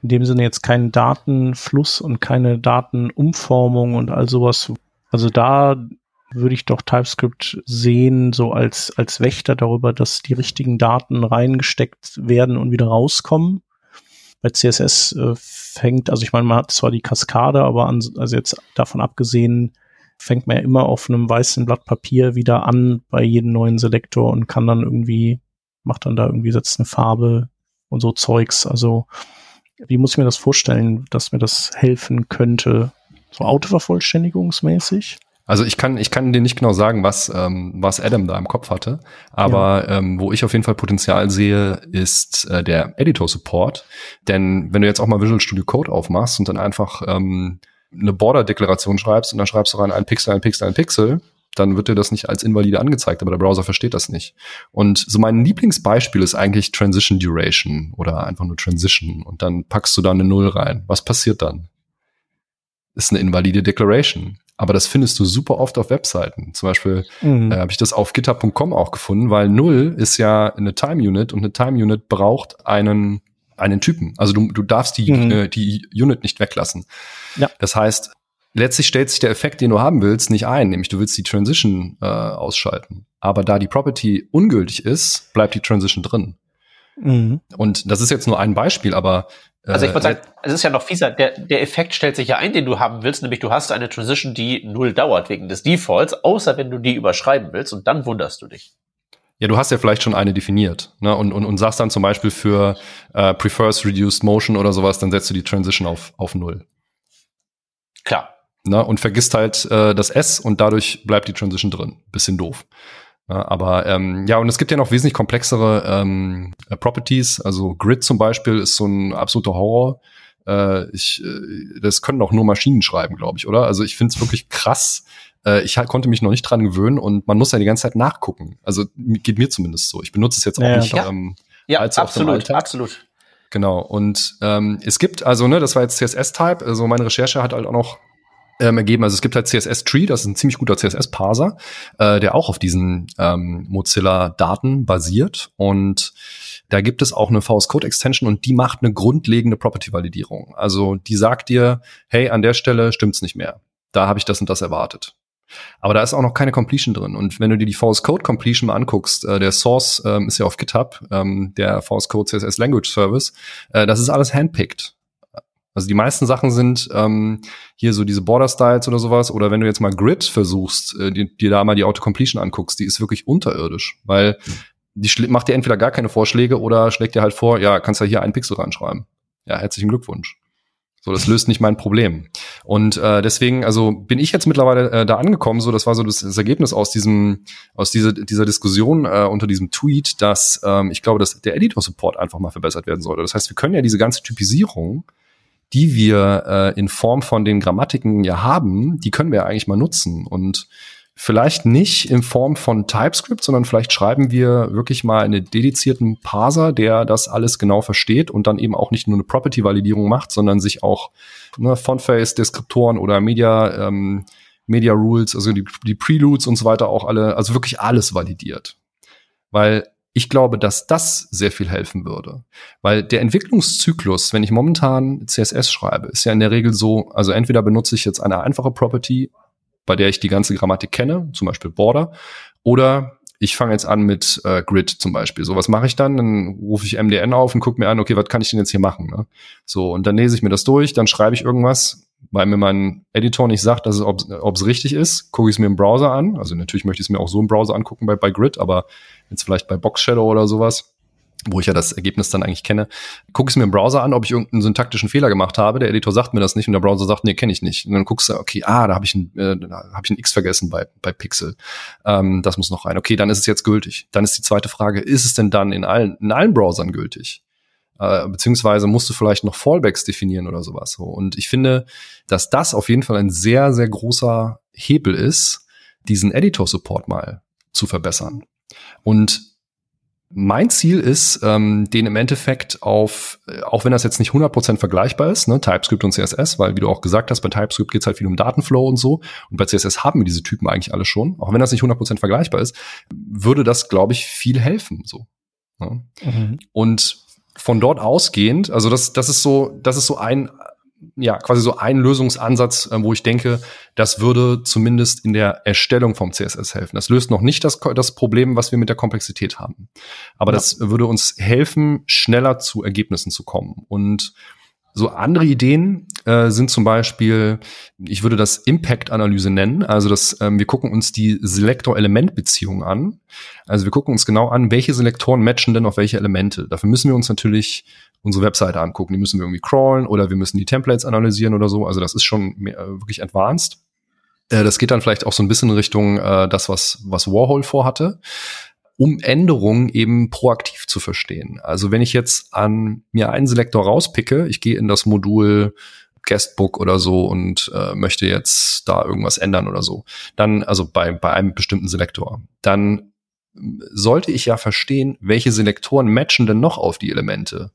in dem Sinne jetzt keinen Datenfluss und keine Datenumformung und all sowas. Also da würde ich doch TypeScript sehen, so als, als Wächter darüber, dass die richtigen Daten reingesteckt werden und wieder rauskommen. Bei CSS äh, fängt, also ich meine, man hat zwar die Kaskade, aber an, also jetzt davon abgesehen, fängt man ja immer auf einem weißen Blatt Papier wieder an bei jedem neuen Selektor und kann dann irgendwie, macht dann da irgendwie, setzt eine Farbe und so Zeugs. Also wie muss ich mir das vorstellen, dass mir das helfen könnte? So Autovervollständigungsmäßig? Also ich kann, ich kann dir nicht genau sagen, was, ähm, was Adam da im Kopf hatte, aber ja. ähm, wo ich auf jeden Fall Potenzial sehe, ist äh, der Editor-Support. Denn wenn du jetzt auch mal Visual Studio Code aufmachst und dann einfach ähm, eine Border-Deklaration schreibst und dann schreibst du rein ein Pixel, ein Pixel, ein Pixel, dann wird dir das nicht als invalide angezeigt, aber der Browser versteht das nicht. Und so mein Lieblingsbeispiel ist eigentlich Transition Duration oder einfach nur Transition und dann packst du da eine Null rein. Was passiert dann? Ist eine invalide Declaration. Aber das findest du super oft auf Webseiten. Zum Beispiel mhm. äh, habe ich das auf github.com auch gefunden, weil Null ist ja eine Time Unit und eine Time Unit braucht einen einen Typen. Also du, du darfst die, mhm. äh, die Unit nicht weglassen. Ja. Das heißt, letztlich stellt sich der Effekt, den du haben willst, nicht ein, nämlich du willst die Transition äh, ausschalten. Aber da die Property ungültig ist, bleibt die Transition drin. Mhm. Und das ist jetzt nur ein Beispiel, aber äh, also ich würde sagen, es ist ja noch fieser. Der, der Effekt stellt sich ja ein, den du haben willst, nämlich du hast eine Transition, die null dauert wegen des Defaults, außer wenn du die überschreiben willst und dann wunderst du dich. Ja, du hast ja vielleicht schon eine definiert ne? und, und, und sagst dann zum Beispiel für äh, prefers reduced motion oder sowas, dann setzt du die Transition auf, auf null. Klar. Ne? Und vergisst halt äh, das S und dadurch bleibt die Transition drin. Bisschen doof. Ja, aber ähm, ja, und es gibt ja noch wesentlich komplexere ähm, äh, Properties. Also Grid zum Beispiel ist so ein absoluter Horror. Äh, ich, äh, das können auch nur Maschinen schreiben, glaube ich, oder? Also ich finde es wirklich krass, äh, ich konnte mich noch nicht dran gewöhnen und man muss ja die ganze Zeit nachgucken. Also geht mir zumindest so. Ich benutze es jetzt auch ja, nicht ja. Ähm, ja, allzu absolut, absolut. Genau. Und ähm, es gibt, also, ne, das war jetzt CSS-Type, also meine Recherche hat halt auch noch ähm, ergeben, also es gibt halt CSS-Tree, das ist ein ziemlich guter CSS-Parser, äh, der auch auf diesen ähm, Mozilla-Daten basiert. Und da gibt es auch eine VS Code Extension und die macht eine grundlegende Property-Validierung. Also die sagt dir, hey, an der Stelle stimmt's nicht mehr. Da habe ich das und das erwartet. Aber da ist auch noch keine Completion drin. Und wenn du dir die VS Code Completion mal anguckst, äh, der Source ähm, ist ja auf GitHub, ähm, der VS Code CSS Language Service, äh, das ist alles handpicked. Also die meisten Sachen sind ähm, hier so diese Border Styles oder sowas. Oder wenn du jetzt mal Grid versuchst, äh, dir, dir da mal die Auto-Completion anguckst, die ist wirklich unterirdisch, weil die macht dir entweder gar keine Vorschläge oder schlägt dir halt vor, ja, kannst ja hier einen Pixel reinschreiben. Ja, herzlichen Glückwunsch. So, das löst nicht mein Problem. Und äh, deswegen, also bin ich jetzt mittlerweile äh, da angekommen, so das war so das, das Ergebnis aus diesem, aus dieser, dieser Diskussion äh, unter diesem Tweet, dass ähm, ich glaube, dass der Editor-Support einfach mal verbessert werden sollte. Das heißt, wir können ja diese ganze Typisierung, die wir äh, in Form von den Grammatiken ja haben, die können wir ja eigentlich mal nutzen. Und Vielleicht nicht in Form von TypeScript, sondern vielleicht schreiben wir wirklich mal einen dedizierten Parser, der das alles genau versteht und dann eben auch nicht nur eine Property-Validierung macht, sondern sich auch ne, Fontface-Deskriptoren oder Media, ähm, Media Rules, also die, die Preludes und so weiter auch alle, also wirklich alles validiert. Weil ich glaube, dass das sehr viel helfen würde. Weil der Entwicklungszyklus, wenn ich momentan CSS schreibe, ist ja in der Regel so, also entweder benutze ich jetzt eine einfache Property bei der ich die ganze Grammatik kenne, zum Beispiel Border, oder ich fange jetzt an mit äh, Grid zum Beispiel. So, was mache ich dann? Dann rufe ich MDN auf und gucke mir an, okay, was kann ich denn jetzt hier machen? Ne? So, und dann lese ich mir das durch, dann schreibe ich irgendwas, weil mir mein Editor nicht sagt, dass es, ob es richtig ist, gucke ich es mir im Browser an. Also natürlich möchte ich es mir auch so im Browser angucken bei, bei Grid, aber jetzt vielleicht bei Box Shadow oder sowas wo ich ja das Ergebnis dann eigentlich kenne, gucke ich mir im Browser an, ob ich irgendeinen syntaktischen Fehler gemacht habe. Der Editor sagt mir das nicht und der Browser sagt, nee, kenne ich nicht. Und dann guckst du, okay, ah, da habe ich ein, äh, hab ich ein X vergessen bei, bei Pixel. Ähm, das muss noch rein. Okay, dann ist es jetzt gültig. Dann ist die zweite Frage, ist es denn dann in allen, in allen Browsern gültig? Äh, beziehungsweise musst du vielleicht noch Fallbacks definieren oder sowas. So. Und ich finde, dass das auf jeden Fall ein sehr, sehr großer Hebel ist, diesen Editor-Support mal zu verbessern. Und mein Ziel ist, ähm, den im Endeffekt auf, äh, auch wenn das jetzt nicht 100% vergleichbar ist, ne, TypeScript und CSS, weil wie du auch gesagt hast, bei TypeScript geht es halt viel um Datenflow und so und bei CSS haben wir diese Typen eigentlich alle schon, auch wenn das nicht 100% vergleichbar ist, würde das, glaube ich, viel helfen. so. Ne? Mhm. Und von dort ausgehend, also das, das ist so, das ist so ein ja, quasi so ein Lösungsansatz, äh, wo ich denke, das würde zumindest in der Erstellung vom CSS helfen. Das löst noch nicht das, das Problem, was wir mit der Komplexität haben. Aber ja. das würde uns helfen, schneller zu Ergebnissen zu kommen. Und so andere Ideen äh, sind zum Beispiel, ich würde das Impact-Analyse nennen. Also das, ähm, wir gucken uns die Selektor-Element-Beziehung an. Also wir gucken uns genau an, welche Selektoren matchen denn auf welche Elemente. Dafür müssen wir uns natürlich unsere Webseite angucken. Die müssen wir irgendwie crawlen oder wir müssen die Templates analysieren oder so. Also das ist schon mehr, äh, wirklich advanced. Äh, das geht dann vielleicht auch so ein bisschen in Richtung äh, das, was, was Warhol vorhatte um Änderungen eben proaktiv zu verstehen. Also wenn ich jetzt an mir einen Selektor rauspicke, ich gehe in das Modul Guestbook oder so und äh, möchte jetzt da irgendwas ändern oder so, dann, also bei, bei einem bestimmten Selektor, dann sollte ich ja verstehen, welche Selektoren matchen denn noch auf die Elemente,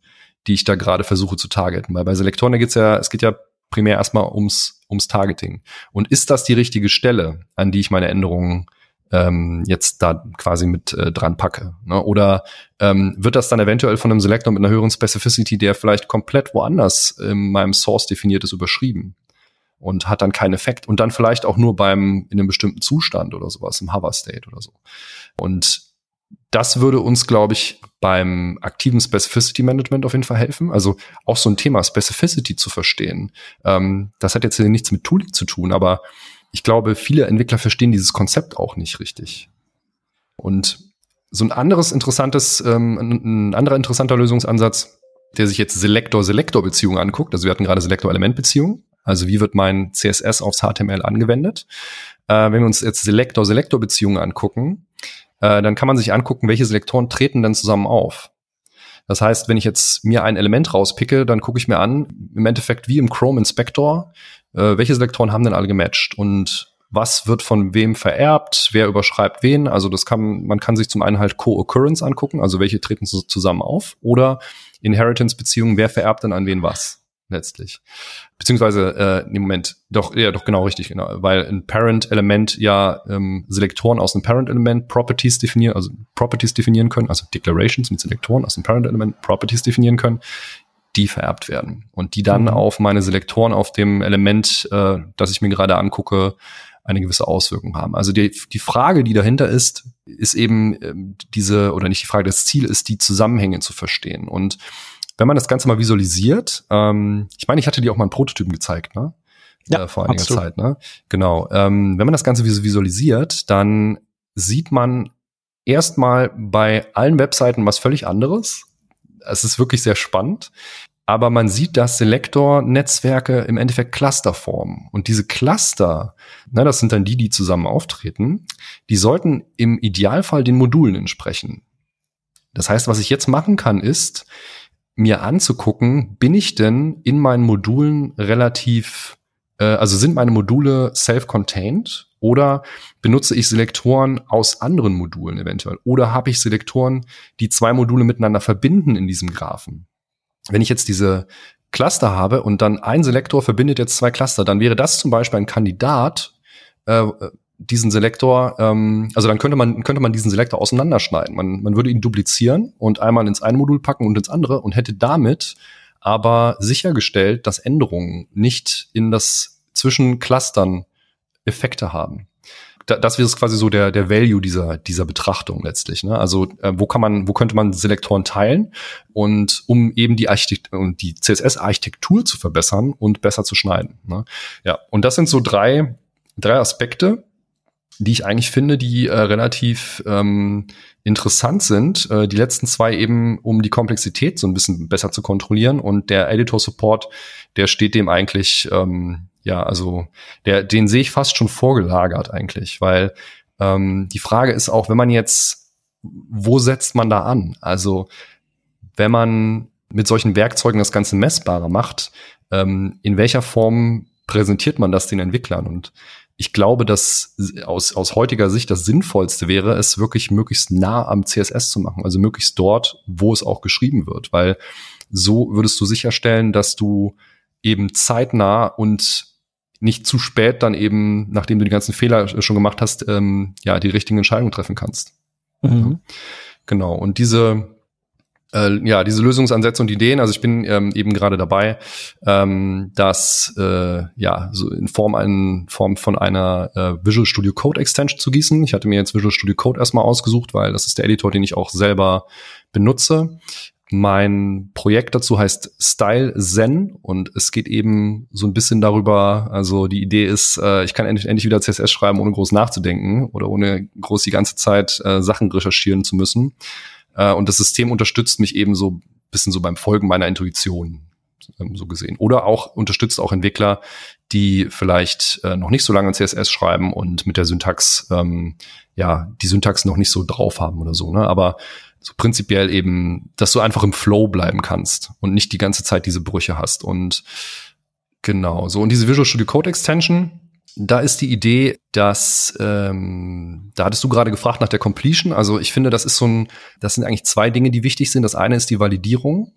die ich da gerade versuche zu targeten. Weil bei Selektoren, da geht's ja, es geht ja primär erstmal ums, ums Targeting. Und ist das die richtige Stelle, an die ich meine Änderungen ähm, jetzt da quasi mit äh, dran packe. Ne? Oder ähm, wird das dann eventuell von einem Selector mit einer höheren Specificity, der vielleicht komplett woanders in meinem Source definiert ist, überschrieben und hat dann keinen Effekt und dann vielleicht auch nur beim in einem bestimmten Zustand oder sowas im Hover State oder so. Und das würde uns, glaube ich, beim aktiven Specificity Management auf jeden Fall helfen. Also auch so ein Thema Specificity zu verstehen. Ähm, das hat jetzt nichts mit Tooling zu tun, aber ich glaube, viele Entwickler verstehen dieses Konzept auch nicht richtig. Und So ein anderes interessantes, ähm, ein anderer interessanter Lösungsansatz, der sich jetzt Selektor-Selektor-Beziehungen anguckt. Also wir hatten gerade Selektor-Element-Beziehungen. Also wie wird mein CSS aufs HTML angewendet? Äh, wenn wir uns jetzt Selektor-Selektor-Beziehungen angucken, äh, dann kann man sich angucken, welche Selektoren treten denn zusammen auf. Das heißt, wenn ich jetzt mir ein Element rauspicke, dann gucke ich mir an, im Endeffekt wie im Chrome Inspector, äh, welche Selektoren haben denn alle gematcht und was wird von wem vererbt, wer überschreibt wen. Also das kann, man kann sich zum einen halt Co-Occurrence angucken, also welche treten zusammen auf, oder Inheritance-Beziehungen, wer vererbt denn an wen was letztlich. Beziehungsweise, äh, im Moment, doch, ja, doch genau richtig, genau, weil ein Parent-Element ja ähm, Selektoren aus einem Parent-Element Properties definieren, also Properties definieren können, also Declarations mit Selektoren aus dem Parent-Element Properties definieren können, die vererbt werden und die dann mhm. auf meine Selektoren auf dem Element, äh, das ich mir gerade angucke, eine gewisse Auswirkung haben. Also die, die Frage, die dahinter ist, ist eben ähm, diese, oder nicht die Frage, das Ziel ist, die Zusammenhänge zu verstehen. Und wenn man das Ganze mal visualisiert, ähm, ich meine, ich hatte dir auch mal einen Prototypen gezeigt, ne? Ja, äh, vor einiger absolut. Zeit, ne? Genau. Ähm, wenn man das Ganze visualisiert, dann sieht man erstmal bei allen Webseiten was völlig anderes. Es ist wirklich sehr spannend. Aber man sieht, dass Selektor-Netzwerke im Endeffekt Cluster formen. Und diese Cluster, na, das sind dann die, die zusammen auftreten, die sollten im Idealfall den Modulen entsprechen. Das heißt, was ich jetzt machen kann, ist, mir anzugucken, bin ich denn in meinen Modulen relativ, äh, also sind meine Module self-contained oder benutze ich Selektoren aus anderen Modulen eventuell? Oder habe ich Selektoren, die zwei Module miteinander verbinden in diesem Graphen? wenn ich jetzt diese Cluster habe und dann ein Selektor verbindet jetzt zwei Cluster, dann wäre das zum Beispiel ein Kandidat, äh, diesen Selektor, ähm, also dann könnte man, könnte man diesen Selektor auseinanderschneiden. Man, man würde ihn duplizieren und einmal ins eine Modul packen und ins andere und hätte damit aber sichergestellt, dass Änderungen nicht in das zwischen Clustern Effekte haben das wäre quasi so der, der Value dieser, dieser Betrachtung letztlich. Ne? Also äh, wo kann man, wo könnte man Selektoren teilen und um eben die Architektur und die CSS-Architektur zu verbessern und besser zu schneiden. Ne? Ja, und das sind so drei, drei Aspekte, die ich eigentlich finde, die äh, relativ ähm, interessant sind. Äh, die letzten zwei eben, um die Komplexität so ein bisschen besser zu kontrollieren. Und der Editor Support, der steht dem eigentlich ähm, ja, also der, den sehe ich fast schon vorgelagert eigentlich, weil ähm, die Frage ist auch, wenn man jetzt, wo setzt man da an? Also wenn man mit solchen Werkzeugen das Ganze messbarer macht, ähm, in welcher Form präsentiert man das den Entwicklern? Und ich glaube, dass aus, aus heutiger Sicht das Sinnvollste wäre, es wirklich möglichst nah am CSS zu machen, also möglichst dort, wo es auch geschrieben wird, weil so würdest du sicherstellen, dass du eben zeitnah und nicht zu spät dann eben, nachdem du die ganzen Fehler schon gemacht hast, ähm, ja, die richtigen Entscheidungen treffen kannst. Mhm. Genau. Und diese, äh, ja, diese Lösungsansätze und Ideen, also ich bin ähm, eben gerade dabei, ähm, das äh, ja so in Form, in Form von einer äh, Visual Studio Code Extension zu gießen. Ich hatte mir jetzt Visual Studio Code erstmal ausgesucht, weil das ist der Editor, den ich auch selber benutze. Mein Projekt dazu heißt Style Zen und es geht eben so ein bisschen darüber, also die Idee ist, äh, ich kann endlich, endlich wieder CSS schreiben, ohne groß nachzudenken oder ohne groß die ganze Zeit äh, Sachen recherchieren zu müssen. Äh, und das System unterstützt mich eben so bisschen so beim Folgen meiner Intuition, ähm, so gesehen. Oder auch unterstützt auch Entwickler, die vielleicht äh, noch nicht so lange CSS schreiben und mit der Syntax, ähm, ja, die Syntax noch nicht so drauf haben oder so. Ne? Aber so prinzipiell eben, dass du einfach im Flow bleiben kannst und nicht die ganze Zeit diese Brüche hast. Und genau, so und diese Visual Studio Code Extension, da ist die Idee, dass ähm, da hattest du gerade gefragt nach der Completion. Also ich finde, das ist so ein, das sind eigentlich zwei Dinge, die wichtig sind. Das eine ist die Validierung.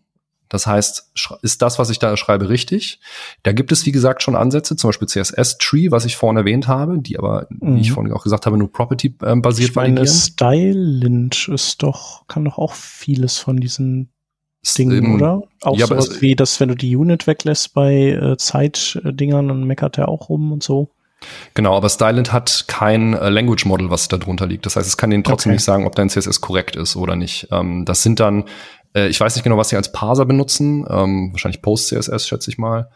Das heißt, ist das, was ich da schreibe, richtig? Da gibt es, wie gesagt, schon Ansätze, zum Beispiel CSS-Tree, was ich vorhin erwähnt habe, die aber, mhm. wie ich mhm. vorhin auch gesagt habe, nur Property-basiert ich meine, Stylint ist doch, kann doch auch vieles von diesen Dingen, ähm, oder? Auch ja, sowas wie, dass wenn du die Unit weglässt bei äh, Zeitdingern, dann meckert er auch rum und so. Genau, aber Stylint hat kein äh, Language Model, was da drunter liegt. Das heißt, es kann denen trotzdem okay. nicht sagen, ob dein CSS korrekt ist oder nicht. Ähm, das sind dann äh, ich weiß nicht genau, was sie als Parser benutzen. Ähm, wahrscheinlich Post-CSS, schätze ich mal.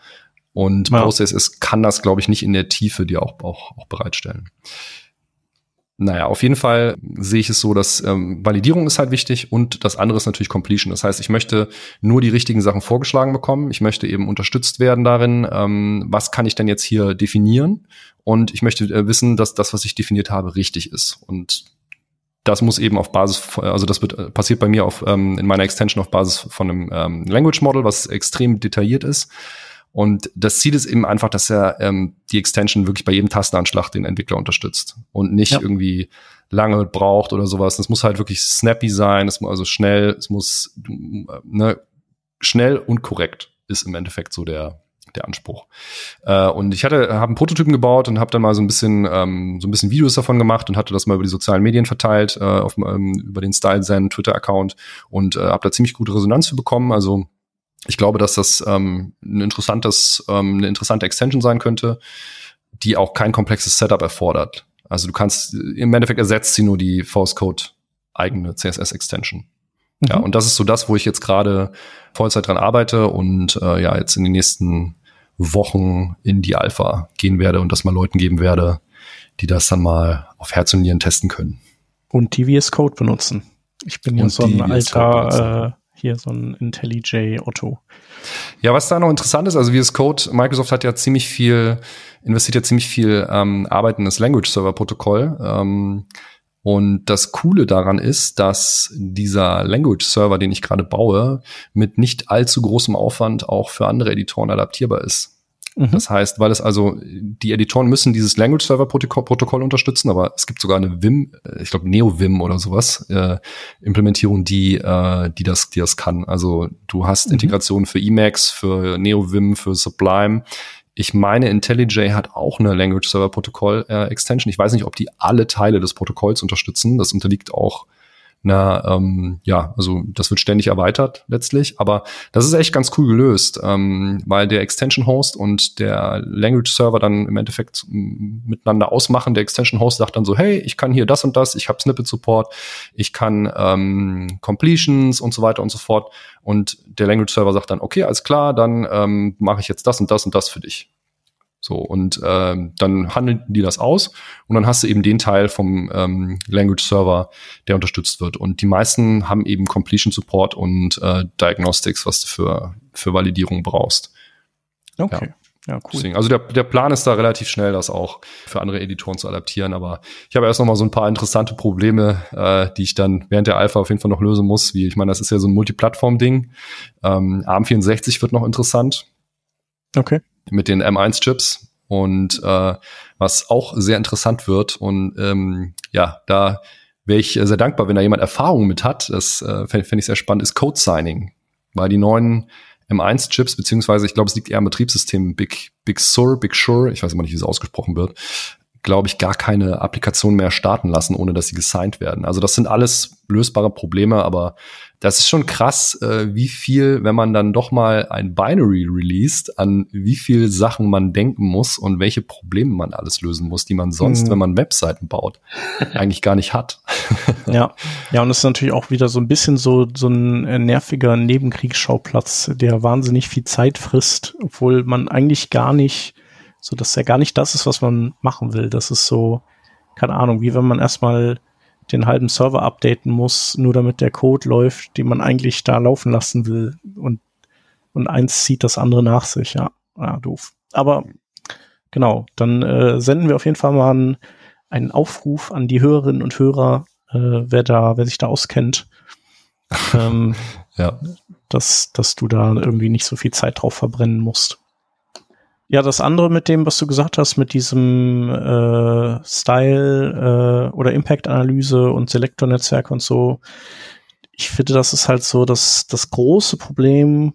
Und ja. Post-CSS kann das, glaube ich, nicht in der Tiefe dir auch, auch, auch bereitstellen. naja, auf jeden Fall sehe ich es so, dass ähm, Validierung ist halt wichtig und das andere ist natürlich Completion. Das heißt, ich möchte nur die richtigen Sachen vorgeschlagen bekommen. Ich möchte eben unterstützt werden darin, ähm, was kann ich denn jetzt hier definieren? Und ich möchte äh, wissen, dass das, was ich definiert habe, richtig ist. Und das muss eben auf Basis, also das wird äh, passiert bei mir auf ähm, in meiner Extension auf Basis von einem ähm, Language Model, was extrem detailliert ist. Und das Ziel ist eben einfach, dass er ähm, die Extension wirklich bei jedem Tastenanschlag den Entwickler unterstützt und nicht ja. irgendwie lange braucht oder sowas. Das muss halt wirklich snappy sein, es muss also schnell, es muss ne, schnell und korrekt ist im Endeffekt so der der Anspruch. Äh, und ich hatte habe einen Prototypen gebaut und habe dann mal so ein bisschen ähm, so ein bisschen Videos davon gemacht und hatte das mal über die sozialen Medien verteilt äh, auf, ähm, über den StyleZen Twitter Account und äh, habe da ziemlich gute Resonanz für bekommen. Also ich glaube, dass das ähm, ein interessantes, ähm, eine interessante Extension sein könnte, die auch kein komplexes Setup erfordert. Also du kannst, im Endeffekt ersetzt sie nur die Force Code eigene CSS-Extension. Mhm. Ja, und das ist so das, wo ich jetzt gerade Vollzeit dran arbeite und äh, ja, jetzt in den nächsten Wochen in die Alpha gehen werde und das mal Leuten geben werde, die das dann mal auf Herz und Nieren testen können. Und die VS Code benutzen. Ich bin ja so ein alter hier so ein IntelliJ Otto. Ja, was da noch interessant ist, also VS Code, Microsoft hat ja ziemlich viel, investiert ja ziemlich viel ähm, Arbeit in das Language Server Protokoll. Ähm, und das Coole daran ist, dass dieser Language Server, den ich gerade baue, mit nicht allzu großem Aufwand auch für andere Editoren adaptierbar ist. Mhm. Das heißt, weil es also, die Editoren müssen dieses Language Server Protokoll, Protokoll unterstützen, aber es gibt sogar eine Vim, äh, ich glaube NeoVim oder sowas, äh, Implementierung, die, äh, die das, die das kann. Also du hast mhm. Integrationen für Emacs, für NeoVim, für Sublime. Ich meine, IntelliJ hat auch eine Language Server Protokoll äh, Extension. Ich weiß nicht, ob die alle Teile des Protokolls unterstützen. Das unterliegt auch na, ähm, ja, also das wird ständig erweitert letztlich, aber das ist echt ganz cool gelöst, ähm, weil der Extension Host und der Language Server dann im Endeffekt miteinander ausmachen. Der Extension Host sagt dann so, hey, ich kann hier das und das, ich habe Snippet Support, ich kann ähm, Completions und so weiter und so fort. Und der Language Server sagt dann, okay, alles klar, dann ähm, mache ich jetzt das und das und das für dich. So, und ähm, dann handeln die das aus und dann hast du eben den Teil vom ähm, Language Server, der unterstützt wird. Und die meisten haben eben Completion Support und äh, Diagnostics, was du für, für Validierung brauchst. Okay. Ja. Ja, cool. Deswegen, also der, der Plan ist da relativ schnell, das auch für andere Editoren zu adaptieren. Aber ich habe erst noch mal so ein paar interessante Probleme, äh, die ich dann während der Alpha auf jeden Fall noch lösen muss. Wie ich meine, das ist ja so ein Multiplattform-Ding. Ähm, ARM64 wird noch interessant. Okay mit den M1-Chips und äh, was auch sehr interessant wird. Und ähm, ja, da wäre ich sehr dankbar, wenn da jemand Erfahrung mit hat. Das äh, fände fänd ich sehr spannend, ist Code Signing. Weil die neuen M1-Chips, beziehungsweise ich glaube, es liegt eher am Betriebssystem Big, Big Sur, Big Sure, ich weiß immer nicht, wie es ausgesprochen wird, glaube ich, gar keine Applikation mehr starten lassen, ohne dass sie gesigned werden. Also das sind alles lösbare Probleme, aber das ist schon krass, äh, wie viel, wenn man dann doch mal ein Binary released, an wie viel Sachen man denken muss und welche Probleme man alles lösen muss, die man sonst, mhm. wenn man Webseiten baut, eigentlich gar nicht hat. ja, ja, und es ist natürlich auch wieder so ein bisschen so, so ein äh, nerviger Nebenkriegsschauplatz, der wahnsinnig viel Zeit frisst, obwohl man eigentlich gar nicht so dass er gar nicht das ist, was man machen will. Das ist so, keine Ahnung, wie wenn man erstmal den halben Server updaten muss, nur damit der Code läuft, den man eigentlich da laufen lassen will. Und, und eins zieht das andere nach sich, ja. Ja, doof. Aber genau, dann äh, senden wir auf jeden Fall mal einen, einen Aufruf an die Hörerinnen und Hörer, äh, wer da, wer sich da auskennt. ähm, ja. dass, dass du da irgendwie nicht so viel Zeit drauf verbrennen musst. Ja, das andere mit dem, was du gesagt hast, mit diesem äh, Style äh, oder Impact-Analyse und Selektornetzwerk und so, ich finde, das ist halt so das, das große Problem,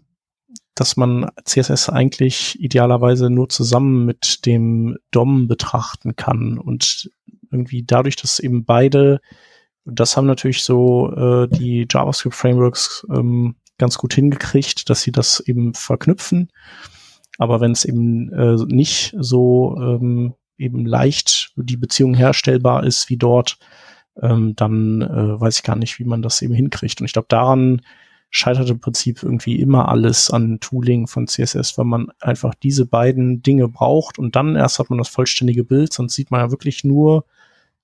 dass man CSS eigentlich idealerweise nur zusammen mit dem DOM betrachten kann. Und irgendwie dadurch, dass eben beide, das haben natürlich so äh, die JavaScript-Frameworks ähm, ganz gut hingekriegt, dass sie das eben verknüpfen aber wenn es eben äh, nicht so ähm, eben leicht die Beziehung herstellbar ist wie dort, ähm, dann äh, weiß ich gar nicht, wie man das eben hinkriegt. Und ich glaube, daran scheitert im Prinzip irgendwie immer alles an Tooling von CSS, weil man einfach diese beiden Dinge braucht und dann erst hat man das vollständige Bild, sonst sieht man ja wirklich nur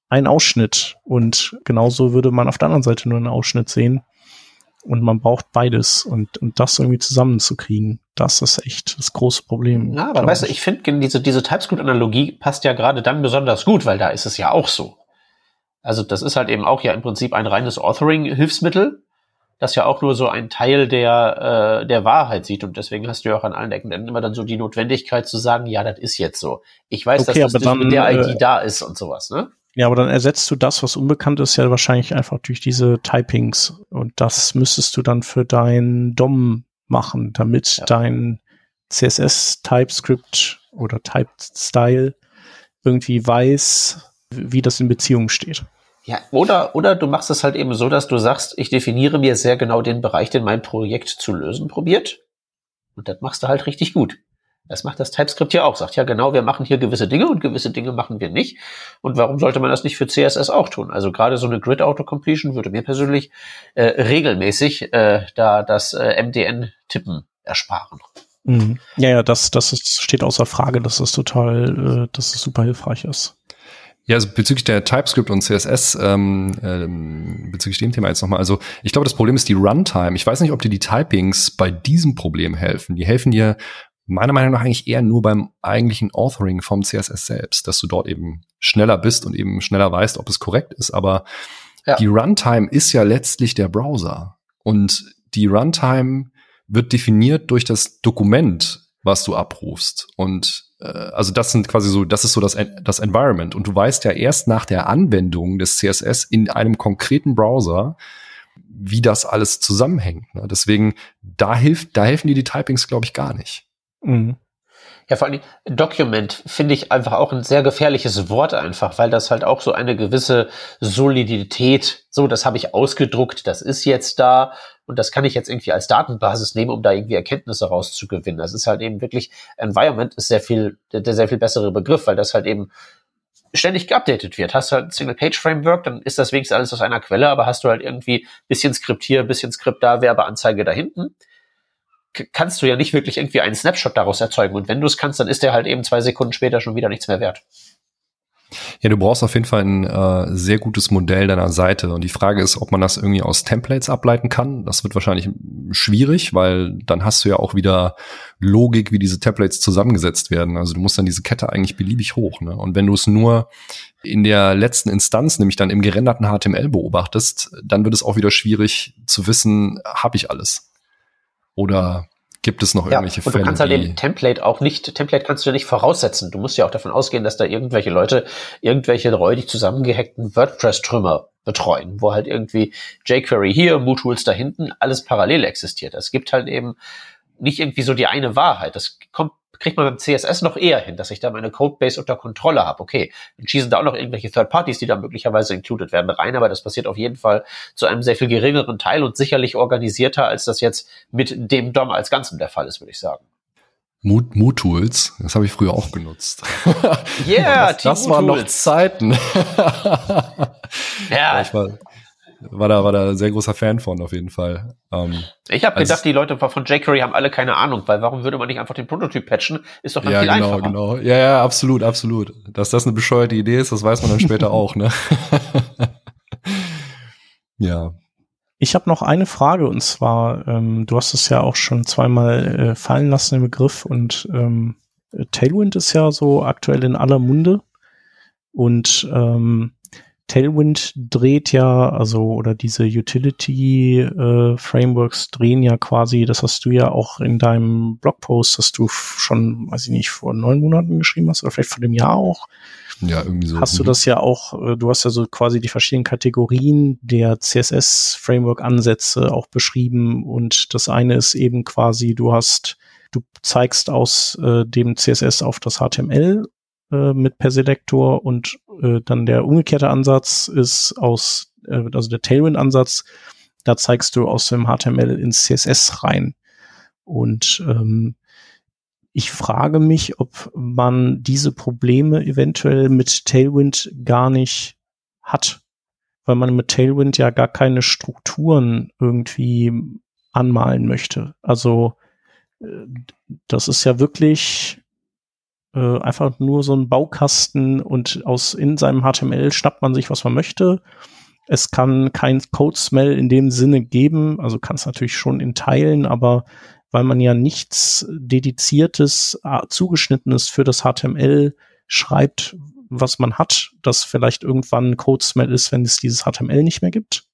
ein Ausschnitt und genauso würde man auf der anderen Seite nur einen Ausschnitt sehen. Und man braucht beides und, und das irgendwie zusammenzukriegen, das ist echt das große Problem. Ja, aber weißt du, ich finde, diese, diese TypeScript-Analogie passt ja gerade dann besonders gut, weil da ist es ja auch so. Also das ist halt eben auch ja im Prinzip ein reines Authoring-Hilfsmittel, das ja auch nur so ein Teil der, äh, der Wahrheit sieht. Und deswegen hast du ja auch an allen Ecken dann immer dann so die Notwendigkeit zu sagen, ja, das ist jetzt so. Ich weiß, okay, dass das mit der ID äh, da ist und sowas, ne? Ja, aber dann ersetzt du das, was unbekannt ist, ja wahrscheinlich einfach durch diese Typings. Und das müsstest du dann für dein DOM machen, damit ja. dein CSS TypeScript oder Typed Style irgendwie weiß, wie das in Beziehung steht. Ja, oder, oder du machst es halt eben so, dass du sagst, ich definiere mir sehr genau den Bereich, den mein Projekt zu lösen probiert. Und das machst du halt richtig gut. Das macht das TypeScript ja auch. Sagt ja genau, wir machen hier gewisse Dinge und gewisse Dinge machen wir nicht. Und warum sollte man das nicht für CSS auch tun? Also gerade so eine Grid Auto Completion würde mir persönlich äh, regelmäßig äh, da das äh, MDN-Tippen ersparen. Mhm. Ja, ja, das, das ist, steht außer Frage, dass das total, äh, dass es super hilfreich ist. Ja, also bezüglich der TypeScript und CSS, ähm, ähm, bezüglich dem Thema jetzt nochmal. Also ich glaube, das Problem ist die Runtime. Ich weiß nicht, ob dir die Typings bei diesem Problem helfen. Die helfen dir meiner Meinung nach eigentlich eher nur beim eigentlichen Authoring vom CSS selbst, dass du dort eben schneller bist und eben schneller weißt, ob es korrekt ist. Aber ja. die Runtime ist ja letztlich der Browser. Und die Runtime wird definiert durch das Dokument, was du abrufst. Und äh, also das sind quasi so, das ist so das, das Environment. Und du weißt ja erst nach der Anwendung des CSS in einem konkreten Browser, wie das alles zusammenhängt. Ne? Deswegen, da hilft, da helfen dir die Typings, glaube ich, gar nicht. Mhm. Ja, vor allem Document finde ich einfach auch ein sehr gefährliches Wort einfach, weil das halt auch so eine gewisse Solidität, so, das habe ich ausgedruckt, das ist jetzt da und das kann ich jetzt irgendwie als Datenbasis nehmen, um da irgendwie Erkenntnisse rauszugewinnen. Das ist halt eben wirklich, Environment ist sehr viel, der, der sehr viel bessere Begriff, weil das halt eben ständig geupdatet wird. Hast du halt ein Single-Page-Framework, dann ist das wenigstens alles aus einer Quelle, aber hast du halt irgendwie bisschen Skript hier, bisschen Skript da, Werbeanzeige da hinten kannst du ja nicht wirklich irgendwie einen Snapshot daraus erzeugen. Und wenn du es kannst, dann ist der halt eben zwei Sekunden später schon wieder nichts mehr wert. Ja, du brauchst auf jeden Fall ein äh, sehr gutes Modell deiner Seite. Und die Frage ist, ob man das irgendwie aus Templates ableiten kann. Das wird wahrscheinlich schwierig, weil dann hast du ja auch wieder Logik, wie diese Templates zusammengesetzt werden. Also du musst dann diese Kette eigentlich beliebig hoch. Ne? Und wenn du es nur in der letzten Instanz, nämlich dann im gerenderten HTML beobachtest, dann wird es auch wieder schwierig zu wissen, habe ich alles. Oder gibt es noch irgendwelche ja, und Fälle? Du kannst halt dem Template auch nicht, Template kannst du nicht voraussetzen. Du musst ja auch davon ausgehen, dass da irgendwelche Leute irgendwelche räudig zusammengehackten WordPress-Trümmer betreuen, wo halt irgendwie jQuery hier, MooTools da hinten, alles parallel existiert. Es gibt halt eben nicht irgendwie so die eine Wahrheit. Das kommt kriegt man beim CSS noch eher hin, dass ich da meine Codebase unter Kontrolle habe. Okay, dann schießen da auch noch irgendwelche Third Parties, die da möglicherweise included werden, rein, aber das passiert auf jeden Fall zu einem sehr viel geringeren Teil und sicherlich organisierter, als das jetzt mit dem DOM als Ganzem der Fall ist, würde ich sagen. Mood, Mood Tools, das habe ich früher auch genutzt. Yeah, das, das waren noch Zeiten. ja. Ich war, war da, war da sehr großer Fan von, auf jeden Fall. Ähm, ich habe gedacht, die Leute von jQuery haben alle keine Ahnung, weil warum würde man nicht einfach den Prototyp patchen? Ist doch dann ja, viel genau, einfacher. Genau, Ja, ja, absolut, absolut. Dass das eine bescheuerte Idee ist, das weiß man dann später auch, ne? ja. Ich habe noch eine Frage und zwar, ähm, du hast es ja auch schon zweimal äh, fallen lassen, den Begriff und ähm, Tailwind ist ja so aktuell in aller Munde und ähm, Tailwind dreht ja, also oder diese Utility äh, Frameworks drehen ja quasi, das hast du ja auch in deinem Blogpost, dass du schon, weiß ich nicht, vor neun Monaten geschrieben hast oder vielleicht vor dem Jahr auch. Ja, irgendwie so. Hast du mhm. das ja auch, äh, du hast ja so quasi die verschiedenen Kategorien der CSS Framework Ansätze auch beschrieben und das eine ist eben quasi, du hast du zeigst aus äh, dem CSS auf das HTML äh, mit per Selektor und äh, dann der umgekehrte Ansatz ist aus, äh, also der Tailwind-Ansatz, da zeigst du aus dem HTML ins CSS rein. Und ähm, ich frage mich, ob man diese Probleme eventuell mit Tailwind gar nicht hat, weil man mit Tailwind ja gar keine Strukturen irgendwie anmalen möchte. Also äh, das ist ja wirklich äh, einfach nur so ein Baukasten und aus in seinem HTML schnappt man sich, was man möchte. Es kann kein Code-Smell in dem Sinne geben, also kann es natürlich schon in Teilen, aber weil man ja nichts dediziertes, zugeschnittenes für das HTML schreibt, was man hat, das vielleicht irgendwann Code-Smell ist, wenn es dieses HTML nicht mehr gibt,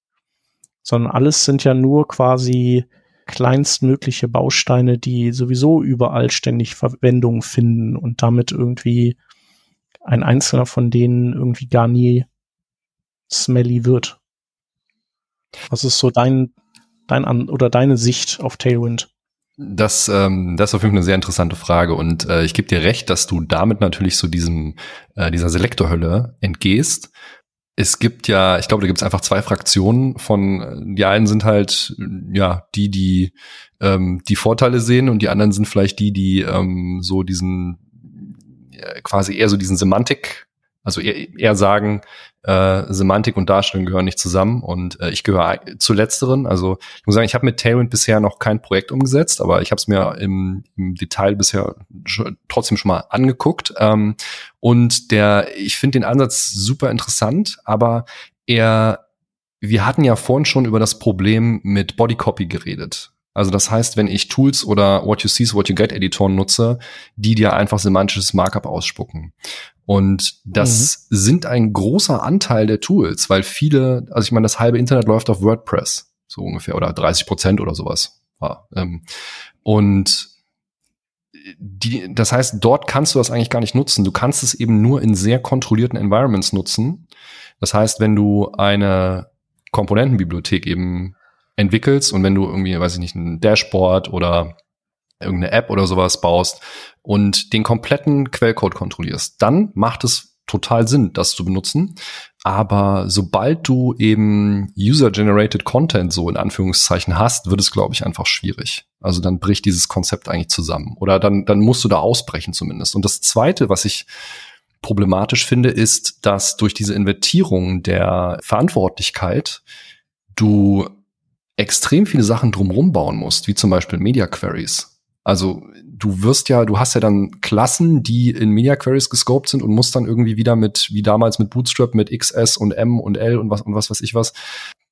sondern alles sind ja nur quasi kleinstmögliche Bausteine, die sowieso überall ständig Verwendung finden und damit irgendwie ein einzelner von denen irgendwie gar nie smelly wird. Was ist so dein, dein An oder deine Sicht auf Tailwind? Das, ähm, das ist auf jeden Fall eine sehr interessante Frage und äh, ich gebe dir recht, dass du damit natürlich so diesem äh, dieser Selektorhölle entgehst. Es gibt ja, ich glaube, da gibt es einfach zwei Fraktionen von, die einen sind halt, ja, die, die ähm, die Vorteile sehen und die anderen sind vielleicht die, die ähm, so diesen, äh, quasi eher so diesen Semantik also eher, eher sagen, äh, Semantik und Darstellung gehören nicht zusammen und äh, ich gehöre zu letzteren. Also ich muss sagen, ich habe mit Tailwind bisher noch kein Projekt umgesetzt, aber ich habe es mir im, im, Detail bisher trotzdem schon mal angeguckt. Ähm, und der, ich finde den Ansatz super interessant, aber er, wir hatten ja vorhin schon über das Problem mit Bodycopy geredet. Also das heißt, wenn ich Tools oder What You See is What You Get Editoren nutze, die dir einfach semantisches Markup ausspucken. Und das mhm. sind ein großer Anteil der Tools, weil viele, also ich meine, das halbe Internet läuft auf WordPress, so ungefähr, oder 30 Prozent oder sowas. Ja, ähm, und die, das heißt, dort kannst du das eigentlich gar nicht nutzen. Du kannst es eben nur in sehr kontrollierten Environments nutzen. Das heißt, wenn du eine Komponentenbibliothek eben entwickelst und wenn du irgendwie, weiß ich nicht, ein Dashboard oder irgendeine App oder sowas baust und den kompletten Quellcode kontrollierst, dann macht es total Sinn, das zu benutzen. Aber sobald du eben User-Generated Content so in Anführungszeichen hast, wird es, glaube ich, einfach schwierig. Also dann bricht dieses Konzept eigentlich zusammen. Oder dann, dann musst du da ausbrechen zumindest. Und das Zweite, was ich problematisch finde, ist, dass durch diese Invertierung der Verantwortlichkeit du extrem viele Sachen drumherum bauen musst, wie zum Beispiel Media Queries. Also du wirst ja, du hast ja dann Klassen, die in Media Queries gescoped sind und musst dann irgendwie wieder mit, wie damals mit Bootstrap, mit XS und M und L und was und was weiß ich was,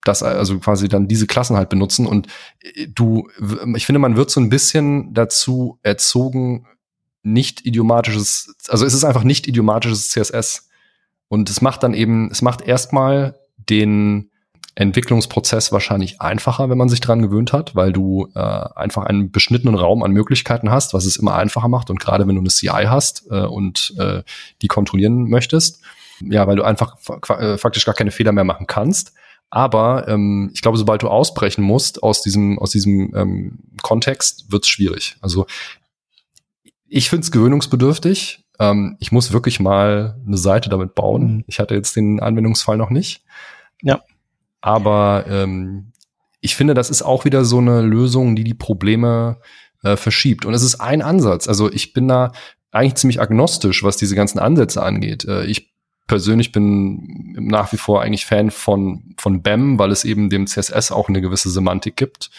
das also quasi dann diese Klassen halt benutzen. Und äh, du, ich finde, man wird so ein bisschen dazu erzogen, nicht idiomatisches, also es ist einfach nicht idiomatisches CSS. Und es macht dann eben, es macht erstmal den Entwicklungsprozess wahrscheinlich einfacher, wenn man sich dran gewöhnt hat, weil du äh, einfach einen beschnittenen Raum an Möglichkeiten hast, was es immer einfacher macht. Und gerade wenn du eine CI hast äh, und äh, die kontrollieren möchtest, ja, weil du einfach äh, faktisch gar keine Fehler mehr machen kannst. Aber ähm, ich glaube, sobald du ausbrechen musst aus diesem, aus diesem ähm, Kontext, wird es schwierig. Also ich finde es gewöhnungsbedürftig. Ähm, ich muss wirklich mal eine Seite damit bauen. Mhm. Ich hatte jetzt den Anwendungsfall noch nicht. Ja. Aber ähm, ich finde, das ist auch wieder so eine Lösung, die die Probleme äh, verschiebt. Und es ist ein Ansatz. Also ich bin da eigentlich ziemlich agnostisch, was diese ganzen Ansätze angeht. Äh, ich persönlich bin nach wie vor eigentlich Fan von, von BEM, weil es eben dem CSS auch eine gewisse Semantik gibt.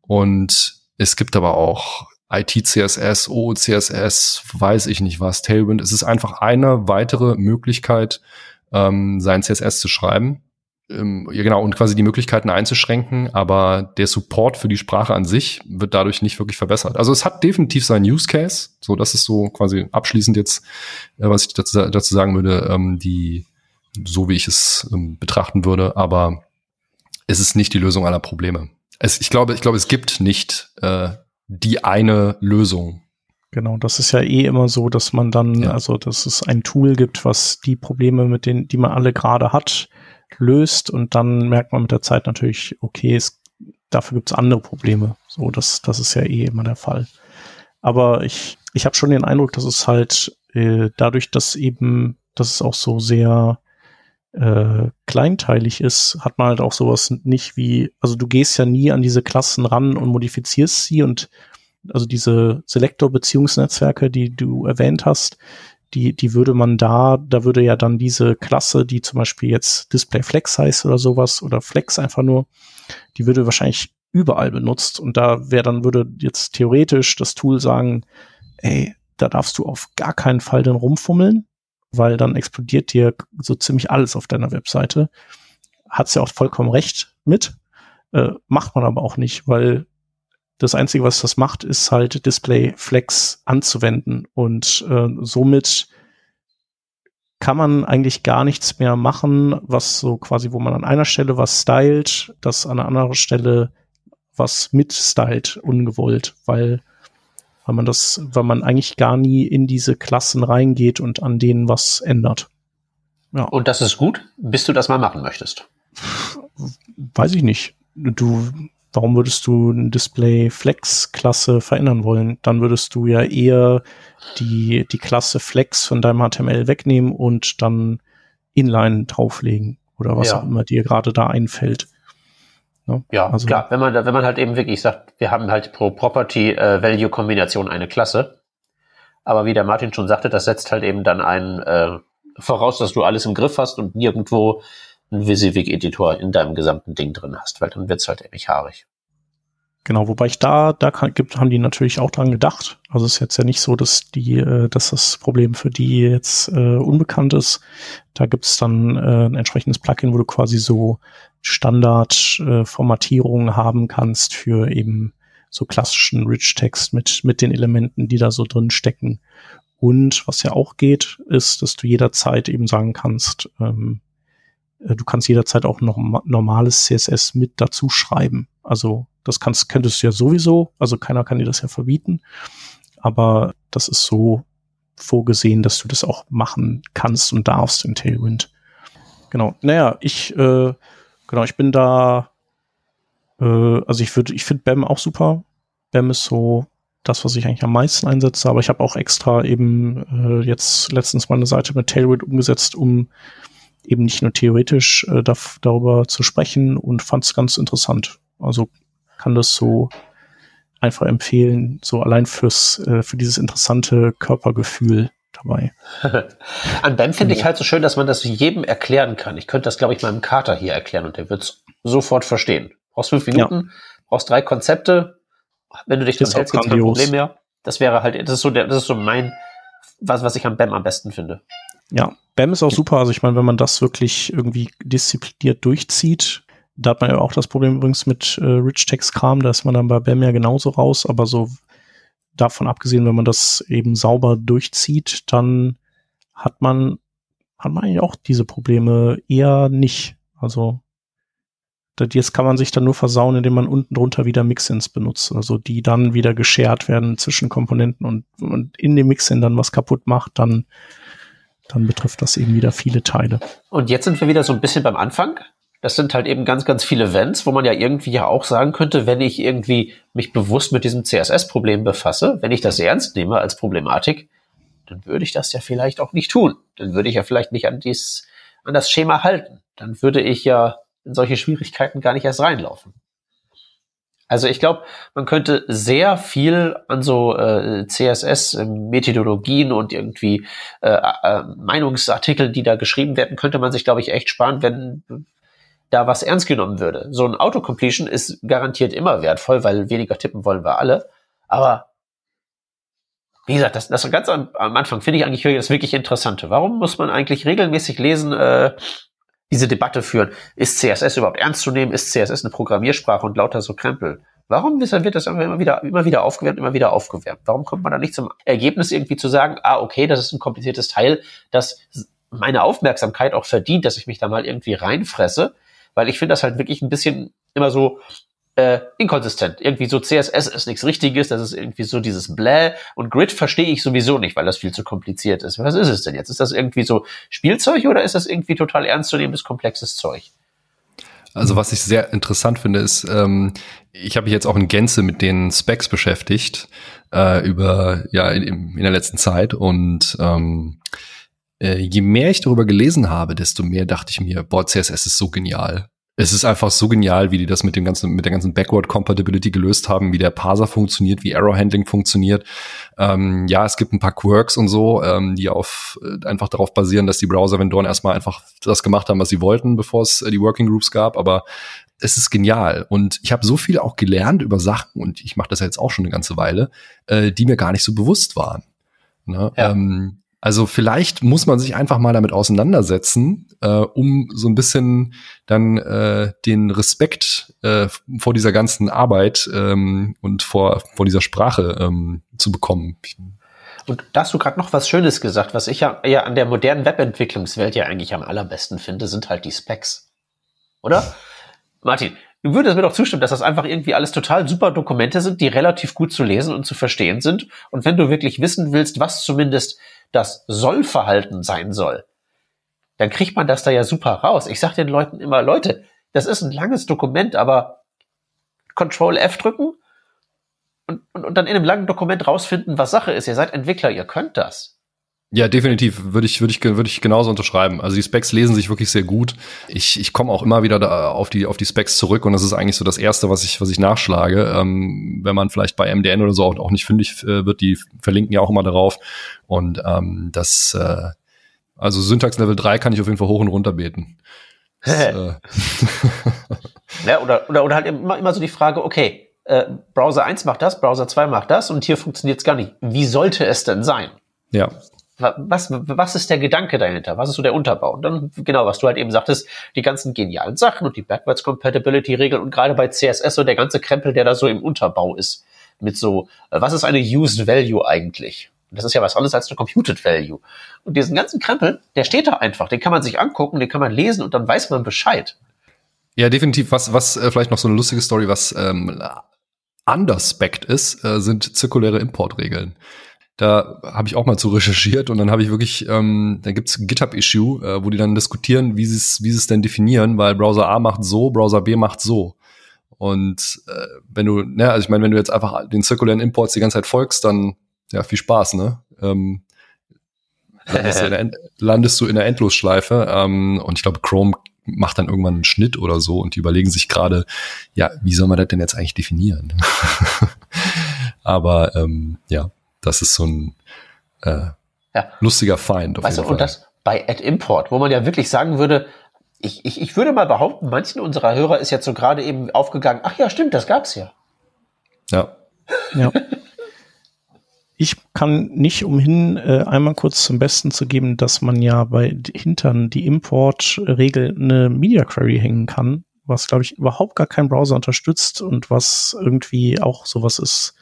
Und es gibt aber auch IT-CSS, OCSS, weiß ich nicht was, Tailwind. Es ist einfach eine weitere Möglichkeit, ähm, sein CSS zu schreiben ähm, ja genau, und quasi die Möglichkeiten einzuschränken, aber der Support für die Sprache an sich wird dadurch nicht wirklich verbessert. Also es hat definitiv seinen Use Case, so das ist so quasi abschließend jetzt, äh, was ich dazu, dazu sagen würde, ähm, die, so wie ich es ähm, betrachten würde, aber es ist nicht die Lösung aller Probleme. Es, ich glaube, ich glaube, es gibt nicht äh, die eine Lösung. Genau, das ist ja eh immer so, dass man dann, ja. also dass es ein Tool gibt, was die Probleme, mit denen, die man alle gerade hat, löst und dann merkt man mit der Zeit natürlich, okay, es, dafür gibt es andere Probleme. So, das, das ist ja eh immer der Fall. Aber ich, ich habe schon den Eindruck, dass es halt äh, dadurch, dass eben, dass es auch so sehr äh, kleinteilig ist, hat man halt auch sowas nicht wie, also du gehst ja nie an diese Klassen ran und modifizierst sie und also diese Selektor-Beziehungsnetzwerke, die du erwähnt hast, die, die würde man da, da würde ja dann diese Klasse, die zum Beispiel jetzt Display Flex heißt oder sowas oder Flex einfach nur, die würde wahrscheinlich überall benutzt und da wäre dann würde jetzt theoretisch das Tool sagen, ey, da darfst du auf gar keinen Fall drin rumfummeln, weil dann explodiert dir so ziemlich alles auf deiner Webseite. Hat's ja auch vollkommen recht mit. Äh, macht man aber auch nicht, weil das Einzige, was das macht, ist halt Display Flex anzuwenden und äh, somit kann man eigentlich gar nichts mehr machen, was so quasi, wo man an einer Stelle was stylt, das an einer anderen Stelle was mitstylt, ungewollt, weil, weil man das, weil man eigentlich gar nie in diese Klassen reingeht und an denen was ändert. Ja. Und das ist gut, bis du das mal machen möchtest. Weiß ich nicht. Du, warum würdest du ein Display Flex Klasse verändern wollen? Dann würdest du ja eher die, die Klasse Flex von deinem HTML wegnehmen und dann Inline drauflegen oder was ja. auch immer dir gerade da einfällt. Ne? Ja, also, klar, wenn man, wenn man halt eben wirklich sagt, wir haben halt pro Property-Value-Kombination äh, eine Klasse, aber wie der Martin schon sagte, das setzt halt eben dann ein äh, voraus, dass du alles im Griff hast und nirgendwo einen WYSIWYG-Editor in deinem gesamten Ding drin hast, weil dann wird's halt ewig haarig. Genau, wobei ich da, da kann, gibt, haben die natürlich auch dran gedacht. Also es ist jetzt ja nicht so, dass die, äh, dass das Problem für die jetzt äh, unbekannt ist. Da gibt es dann äh, ein entsprechendes Plugin, wo du quasi so Standard-Formatierungen äh, haben kannst für eben so klassischen Rich-Text mit, mit den Elementen, die da so drin stecken. Und was ja auch geht, ist, dass du jederzeit eben sagen kannst, ähm, äh, du kannst jederzeit auch noch normales CSS mit dazu schreiben. Also das kannst, könntest du ja sowieso, also keiner kann dir das ja verbieten, aber das ist so vorgesehen, dass du das auch machen kannst und darfst in Tailwind. Genau. Naja, ich, äh, genau, ich bin da, äh, also ich würde, ich finde BAM auch super. BAM ist so das, was ich eigentlich am meisten einsetze, aber ich habe auch extra eben äh, jetzt letztens mal eine Seite mit Tailwind umgesetzt, um eben nicht nur theoretisch äh, da, darüber zu sprechen und fand es ganz interessant. Also kann das so einfach empfehlen, so allein fürs, äh, für dieses interessante Körpergefühl dabei. An BAM finde ich halt so schön, dass man das jedem erklären kann. Ich könnte das, glaube ich, meinem Kater hier erklären und der wird es sofort verstehen. Brauchst fünf Minuten, ja. brauchst drei Konzepte. Wenn du dich das hältst, gibt kein Problem mehr. Das wäre halt, das ist so der, das ist so mein, was, was ich am BAM am besten finde. Ja, BAM ist auch super. Also ich meine, wenn man das wirklich irgendwie diszipliniert durchzieht, da hat man ja auch das Problem übrigens mit äh, Rich Text Kram, da ist man dann bei BAM ja genauso raus, aber so davon abgesehen, wenn man das eben sauber durchzieht, dann hat man, hat man eigentlich auch diese Probleme eher nicht. Also, jetzt kann man sich dann nur versauen, indem man unten drunter wieder Mixins benutzt, also die dann wieder geshared werden zwischen Komponenten und, und in dem Mixin dann was kaputt macht, dann, dann betrifft das eben wieder viele Teile. Und jetzt sind wir wieder so ein bisschen beim Anfang. Das sind halt eben ganz, ganz viele Events, wo man ja irgendwie ja auch sagen könnte, wenn ich irgendwie mich bewusst mit diesem CSS-Problem befasse, wenn ich das ernst nehme als Problematik, dann würde ich das ja vielleicht auch nicht tun. Dann würde ich ja vielleicht nicht an dies, an das Schema halten. Dann würde ich ja in solche Schwierigkeiten gar nicht erst reinlaufen. Also ich glaube, man könnte sehr viel an so äh, CSS-Methodologien und irgendwie äh, äh, Meinungsartikeln, die da geschrieben werden, könnte man sich, glaube ich, echt sparen, wenn da was ernst genommen würde. So ein Autocompletion ist garantiert immer wertvoll, weil weniger tippen wollen wir alle. Aber wie gesagt, das, das ganz am, am Anfang finde ich eigentlich das wirklich Interessante. Warum muss man eigentlich regelmäßig lesen, äh, diese Debatte führen? Ist CSS überhaupt ernst zu nehmen? Ist CSS eine Programmiersprache und lauter so Krempel? Warum wird das immer wieder, immer wieder aufgewärmt, immer wieder aufgewärmt? Warum kommt man da nicht zum Ergebnis irgendwie zu sagen, ah, okay, das ist ein kompliziertes Teil, das meine Aufmerksamkeit auch verdient, dass ich mich da mal irgendwie reinfresse? weil ich finde das halt wirklich ein bisschen immer so äh, inkonsistent. Irgendwie so CSS ist nichts Richtiges, das ist irgendwie so dieses Bläh und Grid verstehe ich sowieso nicht, weil das viel zu kompliziert ist. Was ist es denn jetzt? Ist das irgendwie so Spielzeug oder ist das irgendwie total ernstzunehmendes, komplexes Zeug? Also was ich sehr interessant finde, ist, ähm, ich habe mich jetzt auch in Gänze mit den Specs beschäftigt äh, über ja in, in der letzten Zeit und ähm, äh, je mehr ich darüber gelesen habe, desto mehr dachte ich mir, boah, CSS ist so genial. Es ist einfach so genial, wie die das mit dem ganzen, mit der ganzen Backward Compatibility gelöst haben, wie der Parser funktioniert, wie Error Handling funktioniert. Ähm, ja, es gibt ein paar Quirks und so, ähm, die auf, äh, einfach darauf basieren, dass die Browser-Vendoren erstmal einfach das gemacht haben, was sie wollten, bevor es äh, die Working Groups gab. Aber es ist genial. Und ich habe so viel auch gelernt über Sachen, und ich mache das ja jetzt auch schon eine ganze Weile, äh, die mir gar nicht so bewusst waren. Ne? Ja. Ähm, also vielleicht muss man sich einfach mal damit auseinandersetzen, äh, um so ein bisschen dann äh, den Respekt äh, vor dieser ganzen Arbeit ähm, und vor, vor dieser Sprache ähm, zu bekommen. Und da hast du gerade noch was Schönes gesagt, was ich ja, ja an der modernen Webentwicklungswelt ja eigentlich am allerbesten finde, sind halt die Specs. Oder? Martin, du würdest mir doch zustimmen, dass das einfach irgendwie alles total super Dokumente sind, die relativ gut zu lesen und zu verstehen sind. Und wenn du wirklich wissen willst, was zumindest das Sollverhalten sein soll, dann kriegt man das da ja super raus. Ich sag den Leuten immer, Leute, das ist ein langes Dokument, aber Control F drücken und, und, und dann in einem langen Dokument rausfinden, was Sache ist. Ihr seid Entwickler, ihr könnt das. Ja, definitiv würde ich würde ich würde ich genauso unterschreiben. Also die Specs lesen sich wirklich sehr gut. Ich, ich komme auch immer wieder da auf die auf die Specs zurück und das ist eigentlich so das erste, was ich was ich nachschlage. Ähm, wenn man vielleicht bei MDN oder so auch, auch nicht fündig äh, wird, die verlinken ja auch immer darauf und ähm, das äh, also Syntax Level 3 kann ich auf jeden Fall hoch und runter beten. Das, äh ja, oder, oder, oder halt immer, immer so die Frage, okay, äh, Browser 1 macht das, Browser 2 macht das und hier funktioniert es gar nicht. Wie sollte es denn sein? Ja was, was ist der Gedanke dahinter? Was ist so der Unterbau? Und dann, genau, was du halt eben sagtest, die ganzen genialen Sachen und die Backwards Compatibility Regeln und gerade bei CSS so der ganze Krempel, der da so im Unterbau ist. Mit so, was ist eine Used Value eigentlich? das ist ja was anderes als eine Computed Value. Und diesen ganzen Krempel, der steht da einfach. Den kann man sich angucken, den kann man lesen und dann weiß man Bescheid. Ja, definitiv. Was, was äh, vielleicht noch so eine lustige Story, was ähm, underspect ist, äh, sind zirkuläre Importregeln. Da habe ich auch mal zu recherchiert und dann habe ich wirklich, ähm, da gibt's ein GitHub-Issue, äh, wo die dann diskutieren, wie sie es wie sie es denn definieren, weil Browser A macht so, Browser B macht so. Und äh, wenn du, ne, also ich meine, wenn du jetzt einfach den zirkulären Imports die ganze Zeit folgst, dann ja, viel Spaß, ne? Ähm, landest, du landest du in der Endlosschleife ähm, und ich glaube, Chrome macht dann irgendwann einen Schnitt oder so und die überlegen sich gerade, ja, wie soll man das denn jetzt eigentlich definieren? Aber ähm, ja, das ist so ein äh, ja. lustiger Feind. Auf weißt jeden du, Fall. und das bei Ad Import, wo man ja wirklich sagen würde, ich, ich, ich würde mal behaupten, manchen unserer Hörer ist jetzt so gerade eben aufgegangen, ach ja, stimmt, das gab's ja. Ja. Ja. Ich kann nicht umhin, äh, einmal kurz zum Besten zu geben, dass man ja bei hintern die Import-Regel eine Media Query hängen kann, was, glaube ich, überhaupt gar kein Browser unterstützt und was irgendwie auch sowas ist,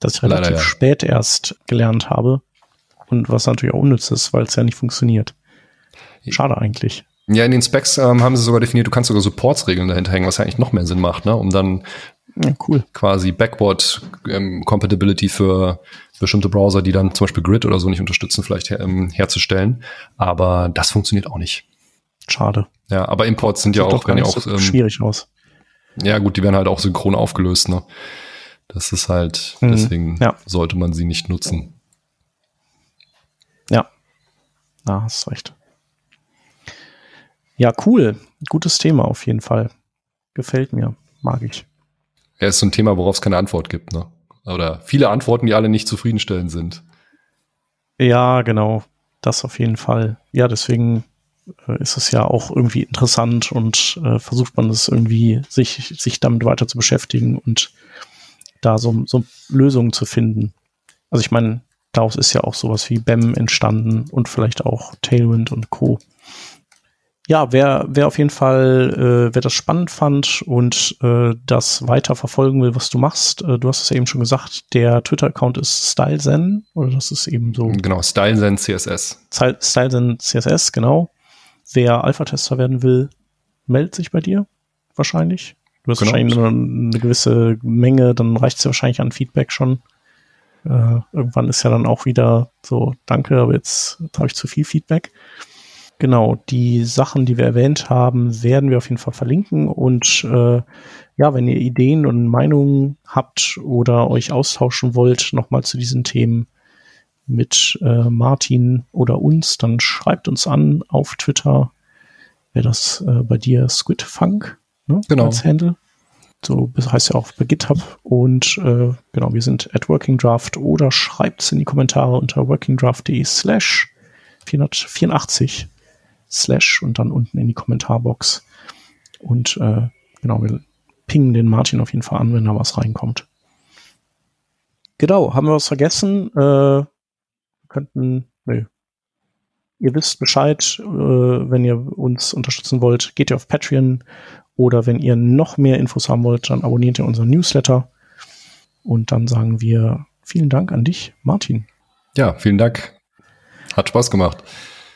das ich relativ Leider, ja. spät erst gelernt habe. Und was natürlich auch unnütz ist, weil es ja nicht funktioniert. Schade eigentlich. Ja, in den Specs ähm, haben sie sogar definiert, du kannst sogar Supports-Regeln dahinter hängen, was ja eigentlich noch mehr Sinn macht, ne? um dann ja, cool. quasi Backward ähm, Compatibility für bestimmte Browser, die dann zum Beispiel Grid oder so nicht unterstützen, vielleicht her, ähm, herzustellen. Aber das funktioniert auch nicht. Schade. Ja, aber Imports sind Sieht ja auch, werden ja auch so ähm, schwierig aus. Ja, gut, die werden halt auch synchron aufgelöst, ne? Das ist halt, mhm. deswegen ja. sollte man sie nicht nutzen. Ja, da hast recht. Ja, cool. Gutes Thema auf jeden Fall. Gefällt mir. Mag ich. Ja, ist so ein Thema, worauf es keine Antwort gibt, ne? Oder viele Antworten, die alle nicht zufriedenstellend sind. Ja, genau. Das auf jeden Fall. Ja, deswegen äh, ist es ja auch irgendwie interessant und äh, versucht man es irgendwie, sich, sich damit weiter zu beschäftigen und da so, so Lösungen zu finden. Also ich meine, daraus ist ja auch sowas wie BEM entstanden und vielleicht auch Tailwind und Co. Ja, wer, wer auf jeden Fall, äh, wer das spannend fand und äh, das weiter verfolgen will, was du machst, äh, du hast es ja eben schon gesagt, der Twitter-Account ist StyleZen oder das ist eben so. Genau, StyleZen CSS. StyleZen CSS, genau. Wer Alpha-Tester werden will, meldet sich bei dir wahrscheinlich. Du hast genau. wahrscheinlich nur eine gewisse Menge, dann reicht es ja wahrscheinlich an Feedback schon. Äh, irgendwann ist ja dann auch wieder so, danke, aber jetzt, habe ich zu viel Feedback. Genau, die Sachen, die wir erwähnt haben, werden wir auf jeden Fall verlinken. Und äh, ja, wenn ihr Ideen und Meinungen habt oder euch austauschen wollt, nochmal zu diesen Themen mit äh, Martin oder uns, dann schreibt uns an auf Twitter. Wäre das äh, bei dir Squidfunk? Ne? genau. als Handle. So das heißt ja auch bei GitHub. Und äh, genau, wir sind at Working Draft oder schreibt es in die Kommentare unter workingdraft.de slash 484 slash und dann unten in die Kommentarbox. Und äh, genau, wir pingen den Martin auf jeden Fall an, wenn da was reinkommt. Genau, haben wir was vergessen? Äh, könnten, nö. Ihr wisst Bescheid, äh, wenn ihr uns unterstützen wollt, geht ihr auf Patreon oder wenn ihr noch mehr Infos haben wollt, dann abonniert ihr unseren Newsletter. Und dann sagen wir vielen Dank an dich, Martin. Ja, vielen Dank. Hat Spaß gemacht.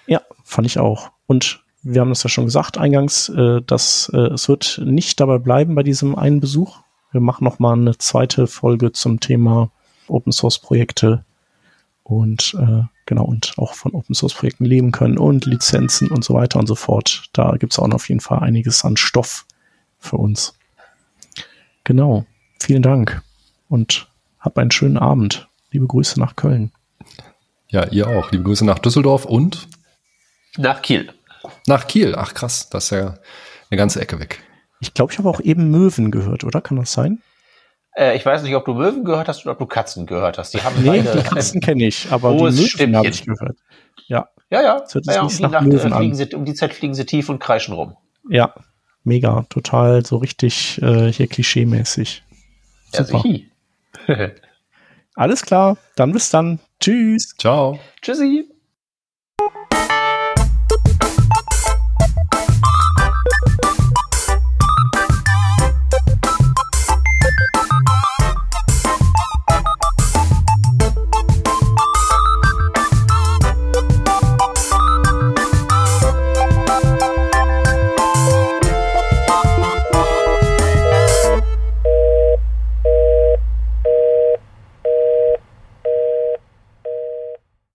Ja, fand ich auch. Und wir haben das ja schon gesagt eingangs, äh, dass äh, es wird nicht dabei bleiben bei diesem einen Besuch. Wir machen noch mal eine zweite Folge zum Thema Open Source Projekte und äh, genau und auch von Open Source Projekten leben können und Lizenzen und so weiter und so fort. Da gibt es auch noch auf jeden Fall einiges an Stoff für uns. Genau. Vielen Dank und hab einen schönen Abend. Liebe Grüße nach Köln. Ja, ihr auch. Liebe Grüße nach Düsseldorf und nach Kiel. Nach Kiel. Ach krass, das ist ja eine ganze Ecke weg. Ich glaube, ich habe auch eben Möwen gehört, oder? Kann das sein? Äh, ich weiß nicht, ob du Möwen gehört hast oder ob du Katzen gehört hast. Die haben nee, die Katzen kenne ich, aber die Möwen habe ich gehört. Ja. Ja, ja. Das hört ja, um, die Nacht, äh, sie, um die Zeit fliegen sie tief und kreischen rum. Ja, mega. Total so richtig äh, hier klischee-mäßig. Super. Ja, Alles klar, dann bis dann. Tschüss. Ciao. Tschüssi.